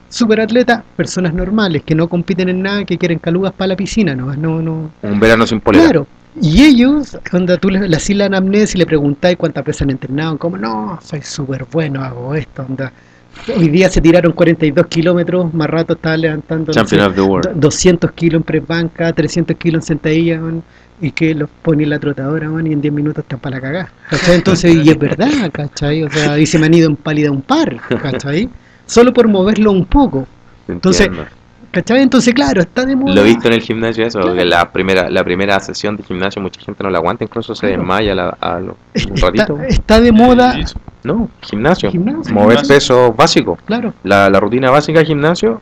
super atletas, personas normales que no compiten en nada, que quieren calugas para la piscina, no, no, no. Un verano sin polera. Claro. Y ellos, cuando tú le, le hacías la anamnesis y le preguntáis cuántas veces han entrenado, como no, soy súper bueno, hago esto, onda. Hoy día se tiraron 42 kilómetros, más rato estaba levantando no Champion sé, of the world. do- 200 kilos en press banca, 300 kilos en sentadilla, man, y que los pone en la trotadora, man, y en 10 minutos están para la cagada. ¿cachai? Entonces, y es verdad, ¿cachai? O sea, y se me han ido en pálida un par, ¿cachai? Solo por moverlo un poco, Entonces, Entiendo. ¿cachai? Entonces, claro, está de moda. Lo he visto en el gimnasio eso, Claro. que la primera, la primera sesión de gimnasio mucha gente no la aguanta, incluso se Claro. desmaya a, la- a lo- un Está, ratito. está de moda. No, gimnasio. Gimnasio. Mover Gimnasio. peso básico. claro. La, la rutina básica de gimnasio,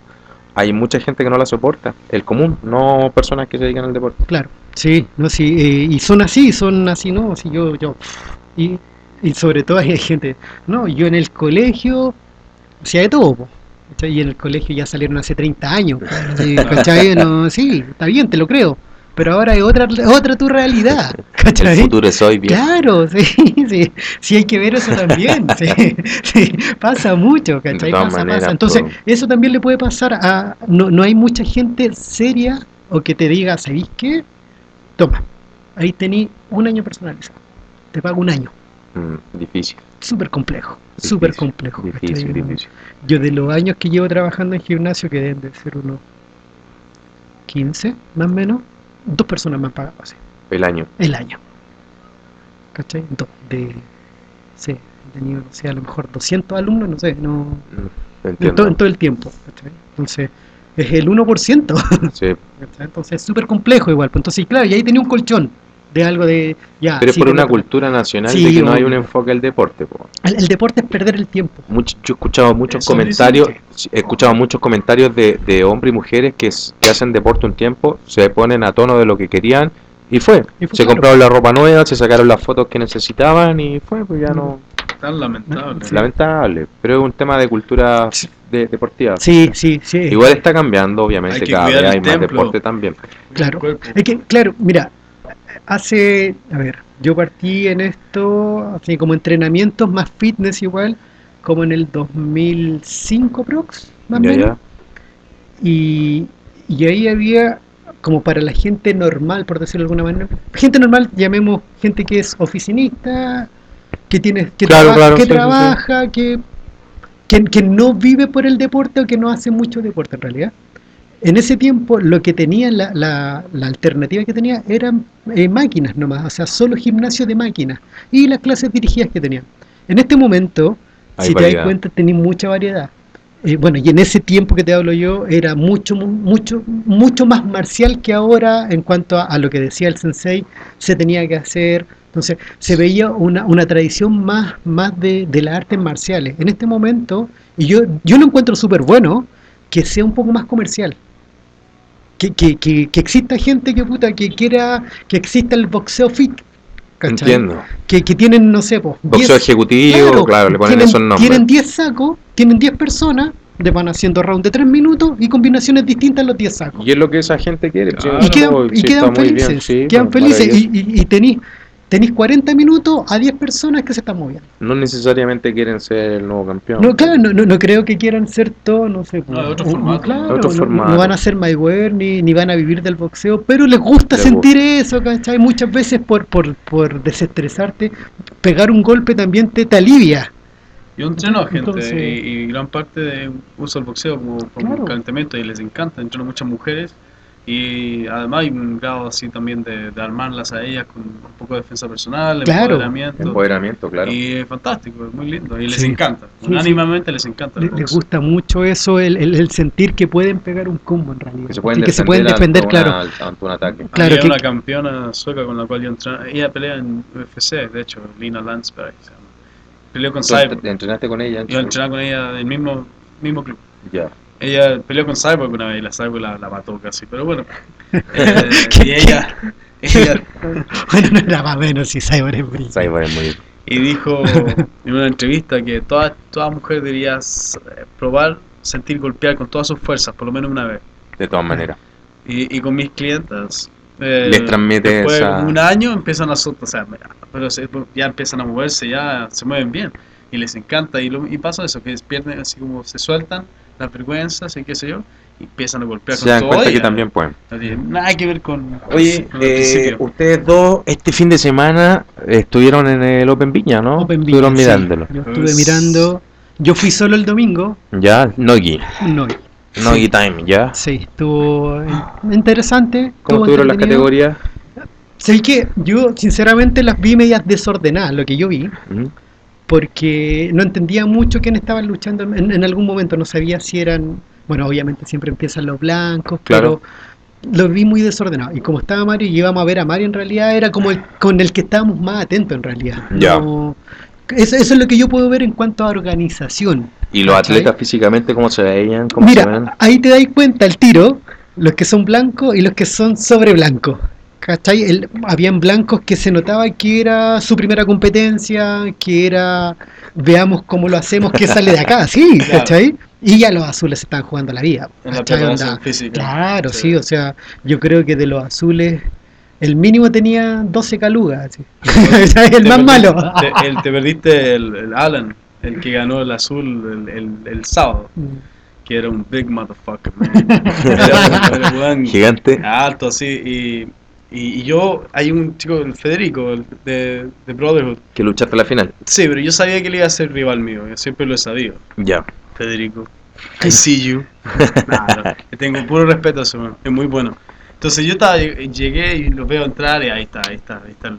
hay mucha gente que no la soporta. El común, no personas que se dedican al deporte. Claro, sí, no, sí, eh, y son así, son así, no, si yo, yo, y, y sobre todo hay gente, no, yo en el colegio hacía de todo, y en el colegio ya salieron hace 30 años. No, sí, está bien, te lo creo, pero ahora es otra, otra tu realidad, El ¿cachai? futuro es hoy, bien. Claro, sí, sí, sí hay que ver eso también, sí, sí, pasa mucho, ¿cachai? Pasa, maneras, pasa. Entonces, eso también le puede pasar a, no, no hay mucha gente seria o que te diga, ¿sabéis qué? Toma, ahí tení un año personalizado, te pago un año, Mm, difícil. súper complejo, súper complejo. Difícil, ¿cachai? difícil. Yo de los años que llevo trabajando en gimnasio, que deben de ser unos 15, más o menos, dos personas me han pagado así El año. el año. ¿Cachai? De, sí, he tenido, no sé, a lo mejor 200 alumnos, no sé, no, Mm, en, todo, en todo el tiempo. ¿cachai? Entonces, es el 1%. Sí. Entonces, es súper complejo igual. pues, Entonces, claro, y ahí tenía un colchón de algo de, ya. Pero es sí, por una cultura nacional Sí, de que no hay un enfoque al deporte. po. El, el deporte es perder el tiempo. Mucho- yo he escuchado muchos Eso comentarios, he escuchado muchos comentarios de, de hombres y mujeres que, que hacen deporte un tiempo, se ponen a tono de lo que querían y fue. Y fue se claro. compraron la ropa nueva, se sacaron las fotos que necesitaban y fue, pues ya no. Tan lamentable. Sí. Lamentable, pero es un tema de cultura de- deportiva. Sí, sí, sí. Igual está cambiando, obviamente, Hay que cada vez hay más deporte también. Claro. Es que, claro, mira, hace, a ver, yo partí en esto, así como entrenamientos más fitness igual, como en el 2005 prox, más o menos. Y, y ahí había, como para la gente normal, por decirlo de alguna manera, gente normal, llamemos gente que es oficinista, que tiene que, Claro, traba- claro, que sí, sí, sí. trabaja, que, que, que no vive por el deporte o que no hace mucho deporte en realidad. En ese tiempo lo que tenía, la, la, la alternativa que tenía eran eh, máquinas nomás, o sea, solo gimnasio de máquinas y las clases dirigidas que tenían. En este momento, Hay si te das cuenta, tenéis mucha variedad. Eh, bueno, y en ese tiempo que te hablo yo, era mucho, mu- mucho, mucho más marcial que ahora en cuanto a, a lo que decía el sensei, se tenía que hacer. Entonces, se veía una, una tradición más, más de, de las artes marciales. En este momento, y yo, yo lo encuentro súper bueno, que sea un poco más comercial. Que, que, que, que exista gente que puta que quiera que exista el boxeo fit. ¿cachai? Entiendo. Que, que tienen, no sé, pues, Boxeo 10 ejecutivo, claro, le ponen tienen, esos nombres. Tienen 10 sacos, tienen 10 personas, le van haciendo round de 3 minutos y combinaciones distintas en los 10 sacos. Y es lo que esa gente quiere. Claro. Y no, quedan, y quedan muy bien, felices, sí, quedan pues, felices y, y, y tenéis tenéis 40 minutos a 10 personas que se están moviendo. No necesariamente quieren ser el nuevo campeón. No, claro, no, no, no creo que quieran ser todos, no sé, No, de otro formato. claro, De otro no- formato. no van a ser Mayweather ni, ni van a vivir del boxeo, pero les gusta Les sentir eso, ¿cachai? Muchas veces por, por, por desestresarte, pegar un golpe también te, te alivia. Yo entreno a gente Entonces- y, y gran parte de uso el boxeo como, como Claro. calentamiento y les encanta. Entreno muchas mujeres y además hay un grado así también de, de armarlas a ellas con un poco de defensa personal, Claro. empoderamiento. Empoderamiento, claro. Y es fantástico, es muy lindo y les Sí. encanta. Sí, sí. Unánimemente les encanta. Le- les gusta mucho eso, el, el, el sentir que pueden pegar un combo en realidad. Que se pueden y que se defender, pueden defender, ante, claro. una- ante un ataque. Claro que- una campeona sueca con la cual yo entrené. Ella pelea en UFC, de hecho, Lina Landsberg se llama. Peleó con Entonces, Cyborg. ¿te- ¿Entrenaste con ella? Yo entrené con ella en el mismo, mismo club. Ya. Ella peleó con Cyborg una vez y la Cyborg la, la mató casi, pero bueno. Eh, y ella, ella Bueno, no era más menos si Cyber es brillo. Cyborg es muy... y dijo en una entrevista que toda, toda mujer debería eh, probar sentir golpear con todas sus fuerzas, por lo menos una vez. De todas maneras. Y, y con mis clientes eh, Les transmite después esa- un año empiezan a sol- o sea, pero se- ya empiezan a moverse, ya se mueven bien y les encanta y, lo, y pasa eso, que pierden así como se sueltan las vergüenzas y qué sé yo, y empiezan a golpear Se dan con cuenta todo. que también pueden. No tiene nada que ver con. Oye, con eh, ustedes dos este fin de semana estuvieron en el Open Viña, ¿no? Open Viña, estuvieron sí. mirándolo. Yo estuve Pues- mirando. Yo fui solo el domingo. Ya, Nogi. No. Nogi Time, ya. Sí, estuvo interesante. ¿Cómo estuvo estuvieron las categorías? Sé que yo sinceramente las vi medias desordenadas, lo que yo vi, ¿Mm? Porque no entendía mucho quién estaban luchando en, en algún momento, no sabía si eran, bueno, obviamente siempre empiezan los blancos, Claro. pero los vi muy desordenados. Y como estaba Mario y íbamos a ver a Mario en realidad, era como el con el que estábamos más atentos en realidad. Ya. No- eso, eso es lo que yo puedo ver en cuanto a organización. ¿Y los ¿Cachai? atletas físicamente cómo se veían? ¿Cómo se ven? Mira, ahí te dais cuenta el tiro, los que son blancos y los que son sobre blancos. ¿Cachai? El- habían blancos que se notaba que era su primera competencia, que era veamos cómo lo hacemos, que sale de acá, sí, Claro. ¿cachai? Y ya los azules se están jugando la vida. En la. Claro, sí. Sí. o sea, yo creo que de los azules, el mínimo tenía 12 calugas, así. ¿Cachai? el Te más malo. Te, el- te perdiste el, el Alan, el que ganó el azul el, el, el sábado, que era un big motherfucker, man. Era era Gigante. alto así. Y, y, y yo, hay un chico, el Federico, el de, de Brotherhood. Que luchaste la final. Sí, pero yo sabía que él iba a ser rival mío, yo siempre lo he sabido. Ya. Federico. I see you. Nah, no, le tengo puro respeto a eso, man. es muy bueno. Entonces yo estaba, llegué y lo veo entrar y ahí está, ahí está, ahí está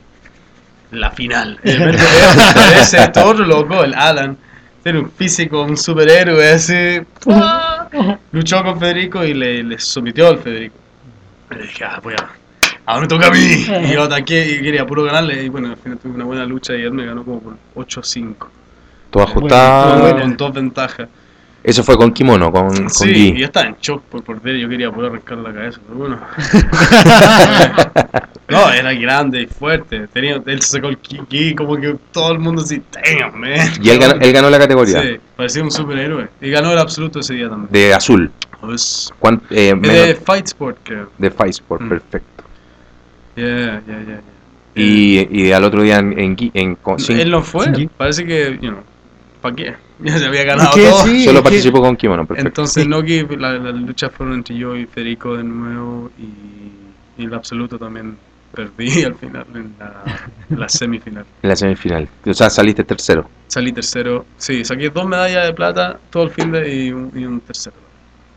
la final. Ese todo otro loco, el Alan, tiene un físico, un superhéroe así. ¡ah! Luchó con Federico y le, le sometió al Federico. Le dije, ah, voy a. Ahora me toca a mí. Y yo ataqué y quería puro ganarle. Y bueno, al final tuve una buena lucha y él me ganó como por 8-5. Todo ajustado. Bueno, bueno. Con dos ventajas. Eso fue con kimono, con, con Sí, y yo estaba en shock por perder, yo quería poder arrancar la cabeza, pero bueno. no, era grande y fuerte, tenía, él sacó el ki, ki, como que todo el mundo así, damn, man. Y él ganó, él ganó la categoría Sí, parecía un superhéroe. Y ganó el absoluto ese día también. de azul. Pues, ¿Cuán- eh, menos- de Fight Sport, creo. de Fight Sport, Mm. perfecto. Yeah, yeah, yeah. yeah. Y, y al otro día en, en, en sin- Él no fue, parece que, you know, ¿para qué? Ya se había ganado que todo. sí, solo participó con kimono, perfecto. Entonces. Noki, la- las luchas fueron entre yo y Federico de nuevo y, y el absoluto también perdí al final en la, en la semifinal. En la semifinal. O sea, saliste tercero. Salí tercero, sí, saqué dos medallas de plata todo el fin de y un, y un tercero.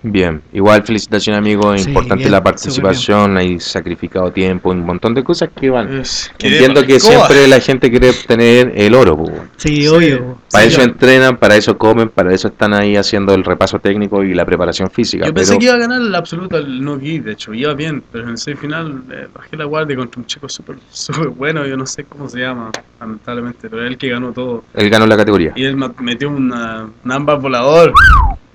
Bien, igual felicitaciones amigo, Sí, importante bien, la participación, hay sacrificado tiempo, un montón de cosas que van. Es- Entiendo que siempre la gente quiere obtener el oro, po. Sí, Sí. obvio. para Sí, eso yo- entrenan, para eso comen, para eso están ahí haciendo el repaso técnico y la preparación física. Yo pensé que iba a ganar el absoluto el Noki, de hecho, iba bien, pero en el semifinal eh, bajé la guardia contra un chico súper súper bueno, yo no sé cómo se llama, lamentablemente, pero él el que ganó todo. él ganó la categoría. Y él metió una, un ámbar volador.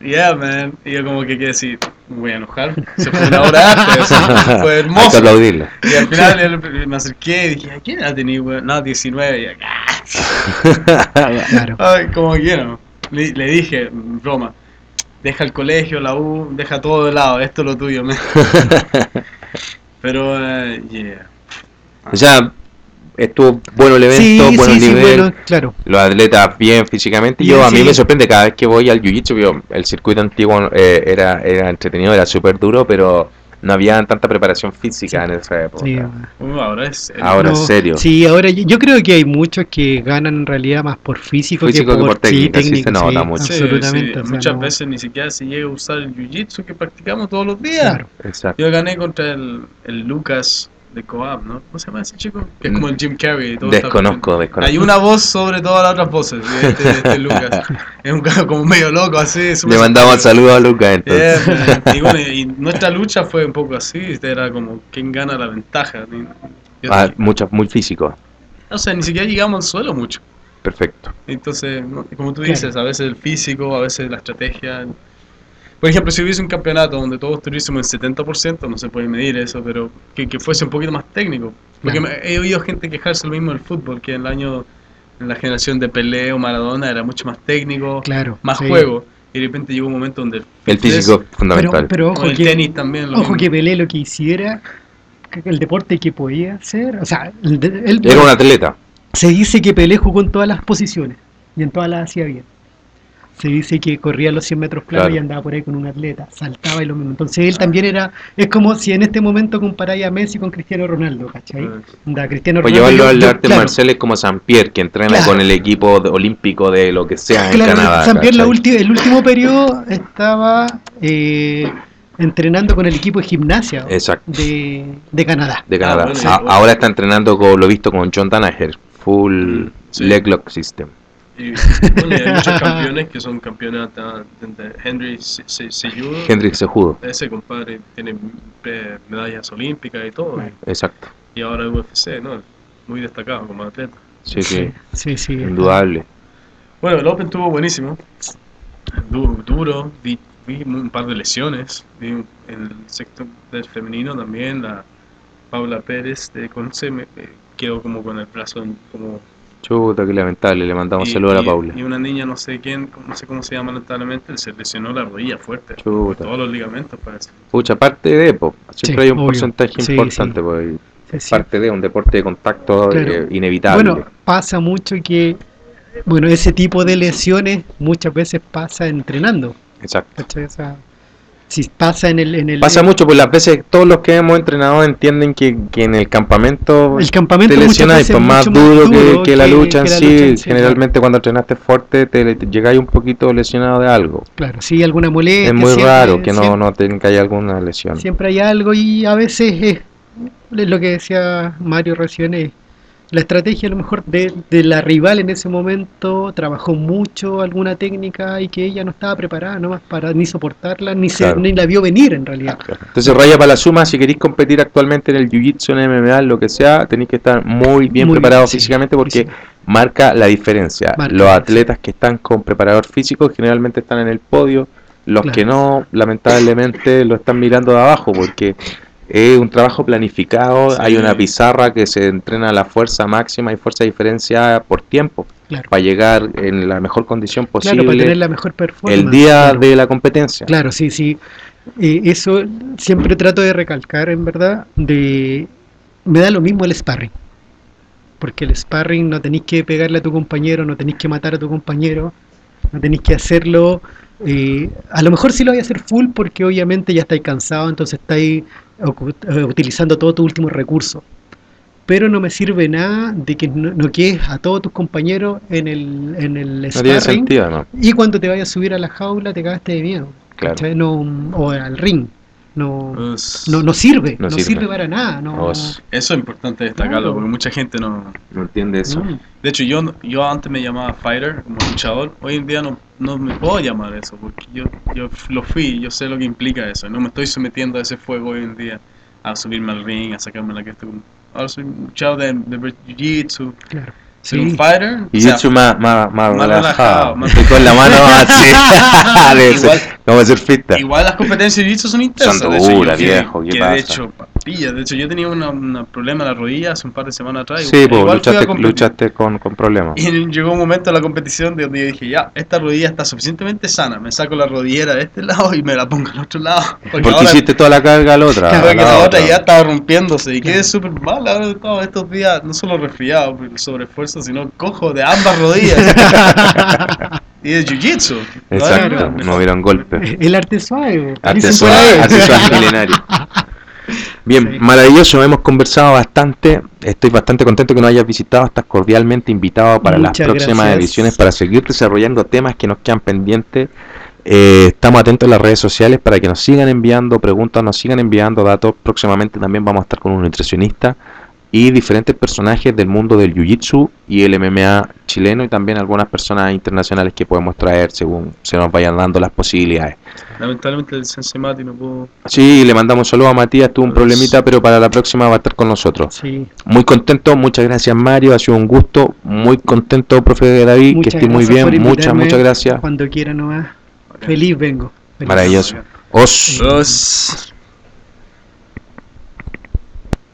Yeah, man. Y yo como que quedé decir, me voy a enojar. Se fue una hora antes. fue Hay que hermoso. aplaudirle. Y al final él- me acerqué y dije, ¿a quién edad tenía, weón? No, 19. Y yo, Claro. Ay, como quiero. Le, le dije, broma, deja el colegio, la U, deja todo de lado, esto es lo tuyo, man. Pero, eh, yeah. o sea, estuvo bueno el Sí, evento, buen sí, sí, nivel. bueno, claro. los atletas bien físicamente. Y Yo a mí sí. me sorprende cada vez que voy al jiu-jitsu, el circuito antiguo eh, era, era entretenido, era súper duro, pero no había tanta preparación física en esa época. Sí, Uh, ahora es. Ahora, en serio. Sí, ahora yo, yo creo que hay muchos que ganan en realidad más por físico, Físico que por sí, técnica, sí se nota mucho. Sí, Absolutamente. sí, o sea, Muchas no- veces ni siquiera se llega a usar el jiu-jitsu que practicamos todos los días. Claro. Exacto. Yo gané contra el, el Lucas de Coab, ¿no? ¿Cómo se llama ese chico? Que es como el Jim Carrey. y todo está- Desconozco, desconozco. Hay una voz sobre todas las otras voces de este, de este Lucas. Es un caso como medio loco, así. súper Le mandamos saludos a Lucas entonces. Yeah, man. y bueno, y nuestra lucha fue un poco así, era como quién gana la ventaja. Ah, mucho, muy físico. o sea, ni siquiera llegamos al suelo mucho. Perfecto. Entonces, como tú dices, a veces el físico, a veces la estrategia. Por ejemplo, si hubiese un campeonato donde todos estuviésemos en 70%, no se puede medir eso, pero que, que fuese un poquito más técnico. Porque Claro. me- he oído gente quejarse lo mismo del fútbol, que en el año, en la generación de Pelé o Maradona era mucho más técnico, Claro. más sí. juego. Y de repente llegó un momento donde el, El físico es fundamental. Pero, ojo el que, tenis también. Lo ojo mismo. que Pelé lo que hiciera, el deporte que podía hacer, o sea, el de- él- Era un atleta. se dice que Pelé jugó en todas las posiciones y en todas las hacía bien. Se dice que corría los 100 metros planos Claro. y andaba por ahí con un atleta, saltaba y lo mismo. Entonces él también era, es como si en este momento comparáis a Messi con Cristiano Ronaldo, ¿cachai? Anda, Cristiano O Ronaldo. llevarlo yo- al arte claro, marciales como San Pierre, que entrena Claro. con el equipo de- olímpico de lo que sea en Claro, Canadá. La ¿cachai? ulti- el último periodo estaba eh, entrenando con el equipo de gimnasia de, de Canadá. de Canadá. bueno, A- sí. ahora está entrenando con lo visto con John Danaher, full Sí. leg lock system. Y, bueno, y hay muchos campeones que son de Henry Se- Se- Sejudo. Hendrik Sejudo, Ese compadre tiene medallas olímpicas y todo. Exacto. Y ahora UFC, ¿no? Muy destacado como atleta. Sí, sí, sí, sí. indudable. Bueno, el Open estuvo buenísimo. Du- duro. Vi, vi un par de lesiones. Vi en el sector del femenino también. La Paula Pérez de Conce me, me quedó como con el brazo como Chuta, qué lamentable. Le mandamos y, saludos a la Paula. y una niña, no sé quién, no sé cómo se llama lamentablemente, se lesionó la rodilla fuerte. Chuta. Todos los ligamentos parece. Pucha, parte de, po. siempre Sí, hay un obvio. porcentaje Sí, importante, sí. pues, Sí, es sí. parte de un deporte de contacto Claro. eh, inevitable. Bueno, pasa mucho que, bueno, ese tipo de lesiones muchas veces pasa entrenando. Exacto. ¿cachai? O sea, si pasa en el... En el Pasa mucho, pues las veces todos los que hemos entrenado entienden que, que en el campamento El campamento te lesionas y pues más duro, que, la lucha en que sí. lucha en sí, Generalmente cuando entrenaste fuerte te, te llegáis un poquito lesionado de algo. Claro, sí, alguna molestia. es muy siempre- raro que no, siempre- no tengáis alguna lesión. Siempre hay algo y a veces es, es lo que decía Mario recién, es la estrategia a lo mejor de, de la rival en ese momento trabajó mucho alguna técnica y que ella no estaba preparada nomás para ni soportarla, ni, se, ni la vio venir en realidad. Entonces, raya para la suma, si queréis competir actualmente en el Jiu-Jitsu, en MMA, lo que sea, tenéis que estar muy bien Muy preparados bien, sí, físicamente porque sí. marca la diferencia. Marca los atletas que están con preparador físico generalmente están en el podio, los Claro. que no, lamentablemente, lo están mirando de abajo porque es un trabajo planificado, Sí. hay una pizarra que se entrena a la fuerza máxima y fuerza diferencia por tiempo Claro. para llegar en la mejor condición Claro, para tener posible la mejor performance. el día claro. de la competencia. Claro, sí, sí. Eh, eso siempre trato de recalcar, en verdad, de me da lo mismo el sparring. Porque el sparring no tenéis que pegarle a tu compañero, no tenéis que matar a tu compañero, no tenéis que hacerlo. eh, a lo mejor sí lo voy a hacer full porque obviamente ya estáis cansados, entonces estáis utilizando todo tu último recurso. Pero no me sirve nada de que no, no quedes a todos tus compañeros en el, en el No sparring sentido, y cuando te vayas a subir a la jaula te cagaste de miedo. Claro. o al ring. No, Pues, no, no sirve, No no, sirve. sirve. para nada. No, Eso es importante destacarlo Claro. porque mucha gente no... No entiende eso. no. De hecho, yo, yo antes me llamaba fighter, como luchador. Hoy en día no, no me puedo llamar eso porque yo, yo lo fui, yo sé lo que implica eso. No me estoy sometiendo a ese fuego hoy en día, a subirme al ring, a sacarme la que estoy. Ahora soy un luchador de, de jiu-jitsu, Claro. Soy Sí. un fighter. Y o sea, más, más, más, más relajado. más- con la mano así. Ser- Igual- Vamos a hacer fiesta. Igual las competencias de jiu-jitsu son intensas. Son duras, viejo, ¿qué que pasa? De hecho, papilla, de hecho, yo tenía una- un problema en la rodilla hace un par de semanas atrás. Sí, pues luchaste, con, con problemas. Y llegó un momento en la competición de donde yo dije, ya, esta rodilla está suficientemente sana, me saco la rodillera de este lado y me la pongo al otro lado. Porque, Porque ahora, hiciste toda la carga a la otra. Claro, la otra otra. ya estaba rompiéndose y quedé súper mal. Ahora he estado estos días, no solo resfriado por el sobreesfuerzo, sino cojo de ambas rodillas. y de jiu-jitsu. ¿no? Exacto, no hubieron golpes. El arte suave. Arte suave, arte suave milenario. Bien, maravilloso, hemos conversado bastante. Estoy bastante contento que nos hayas visitado. Estás cordialmente invitado para las próximas gracias. ediciones para seguir desarrollando temas que nos quedan pendientes. Eh, estamos atentos en las redes sociales para que nos sigan enviando preguntas, nos sigan enviando datos. Próximamente también vamos a estar con un nutricionista y diferentes personajes del mundo del Jiu-Jitsu y el MMA chileno y también algunas personas internacionales que podemos traer según se nos vayan dando las posibilidades. Lamentablemente el Sensei Mati no pudo. Sí, le mandamos un saludo a Matías, tuvo un problemita, pero para la próxima va a estar con nosotros. Sí. Muy contento, muchas gracias Mario, ha sido un gusto, muy contento, profe David, Muchas que esté muy bien, muchas, muchas gracias. Cuando quiera nomás. Feliz vengo. Feliz. Maravilloso. Os. Dos.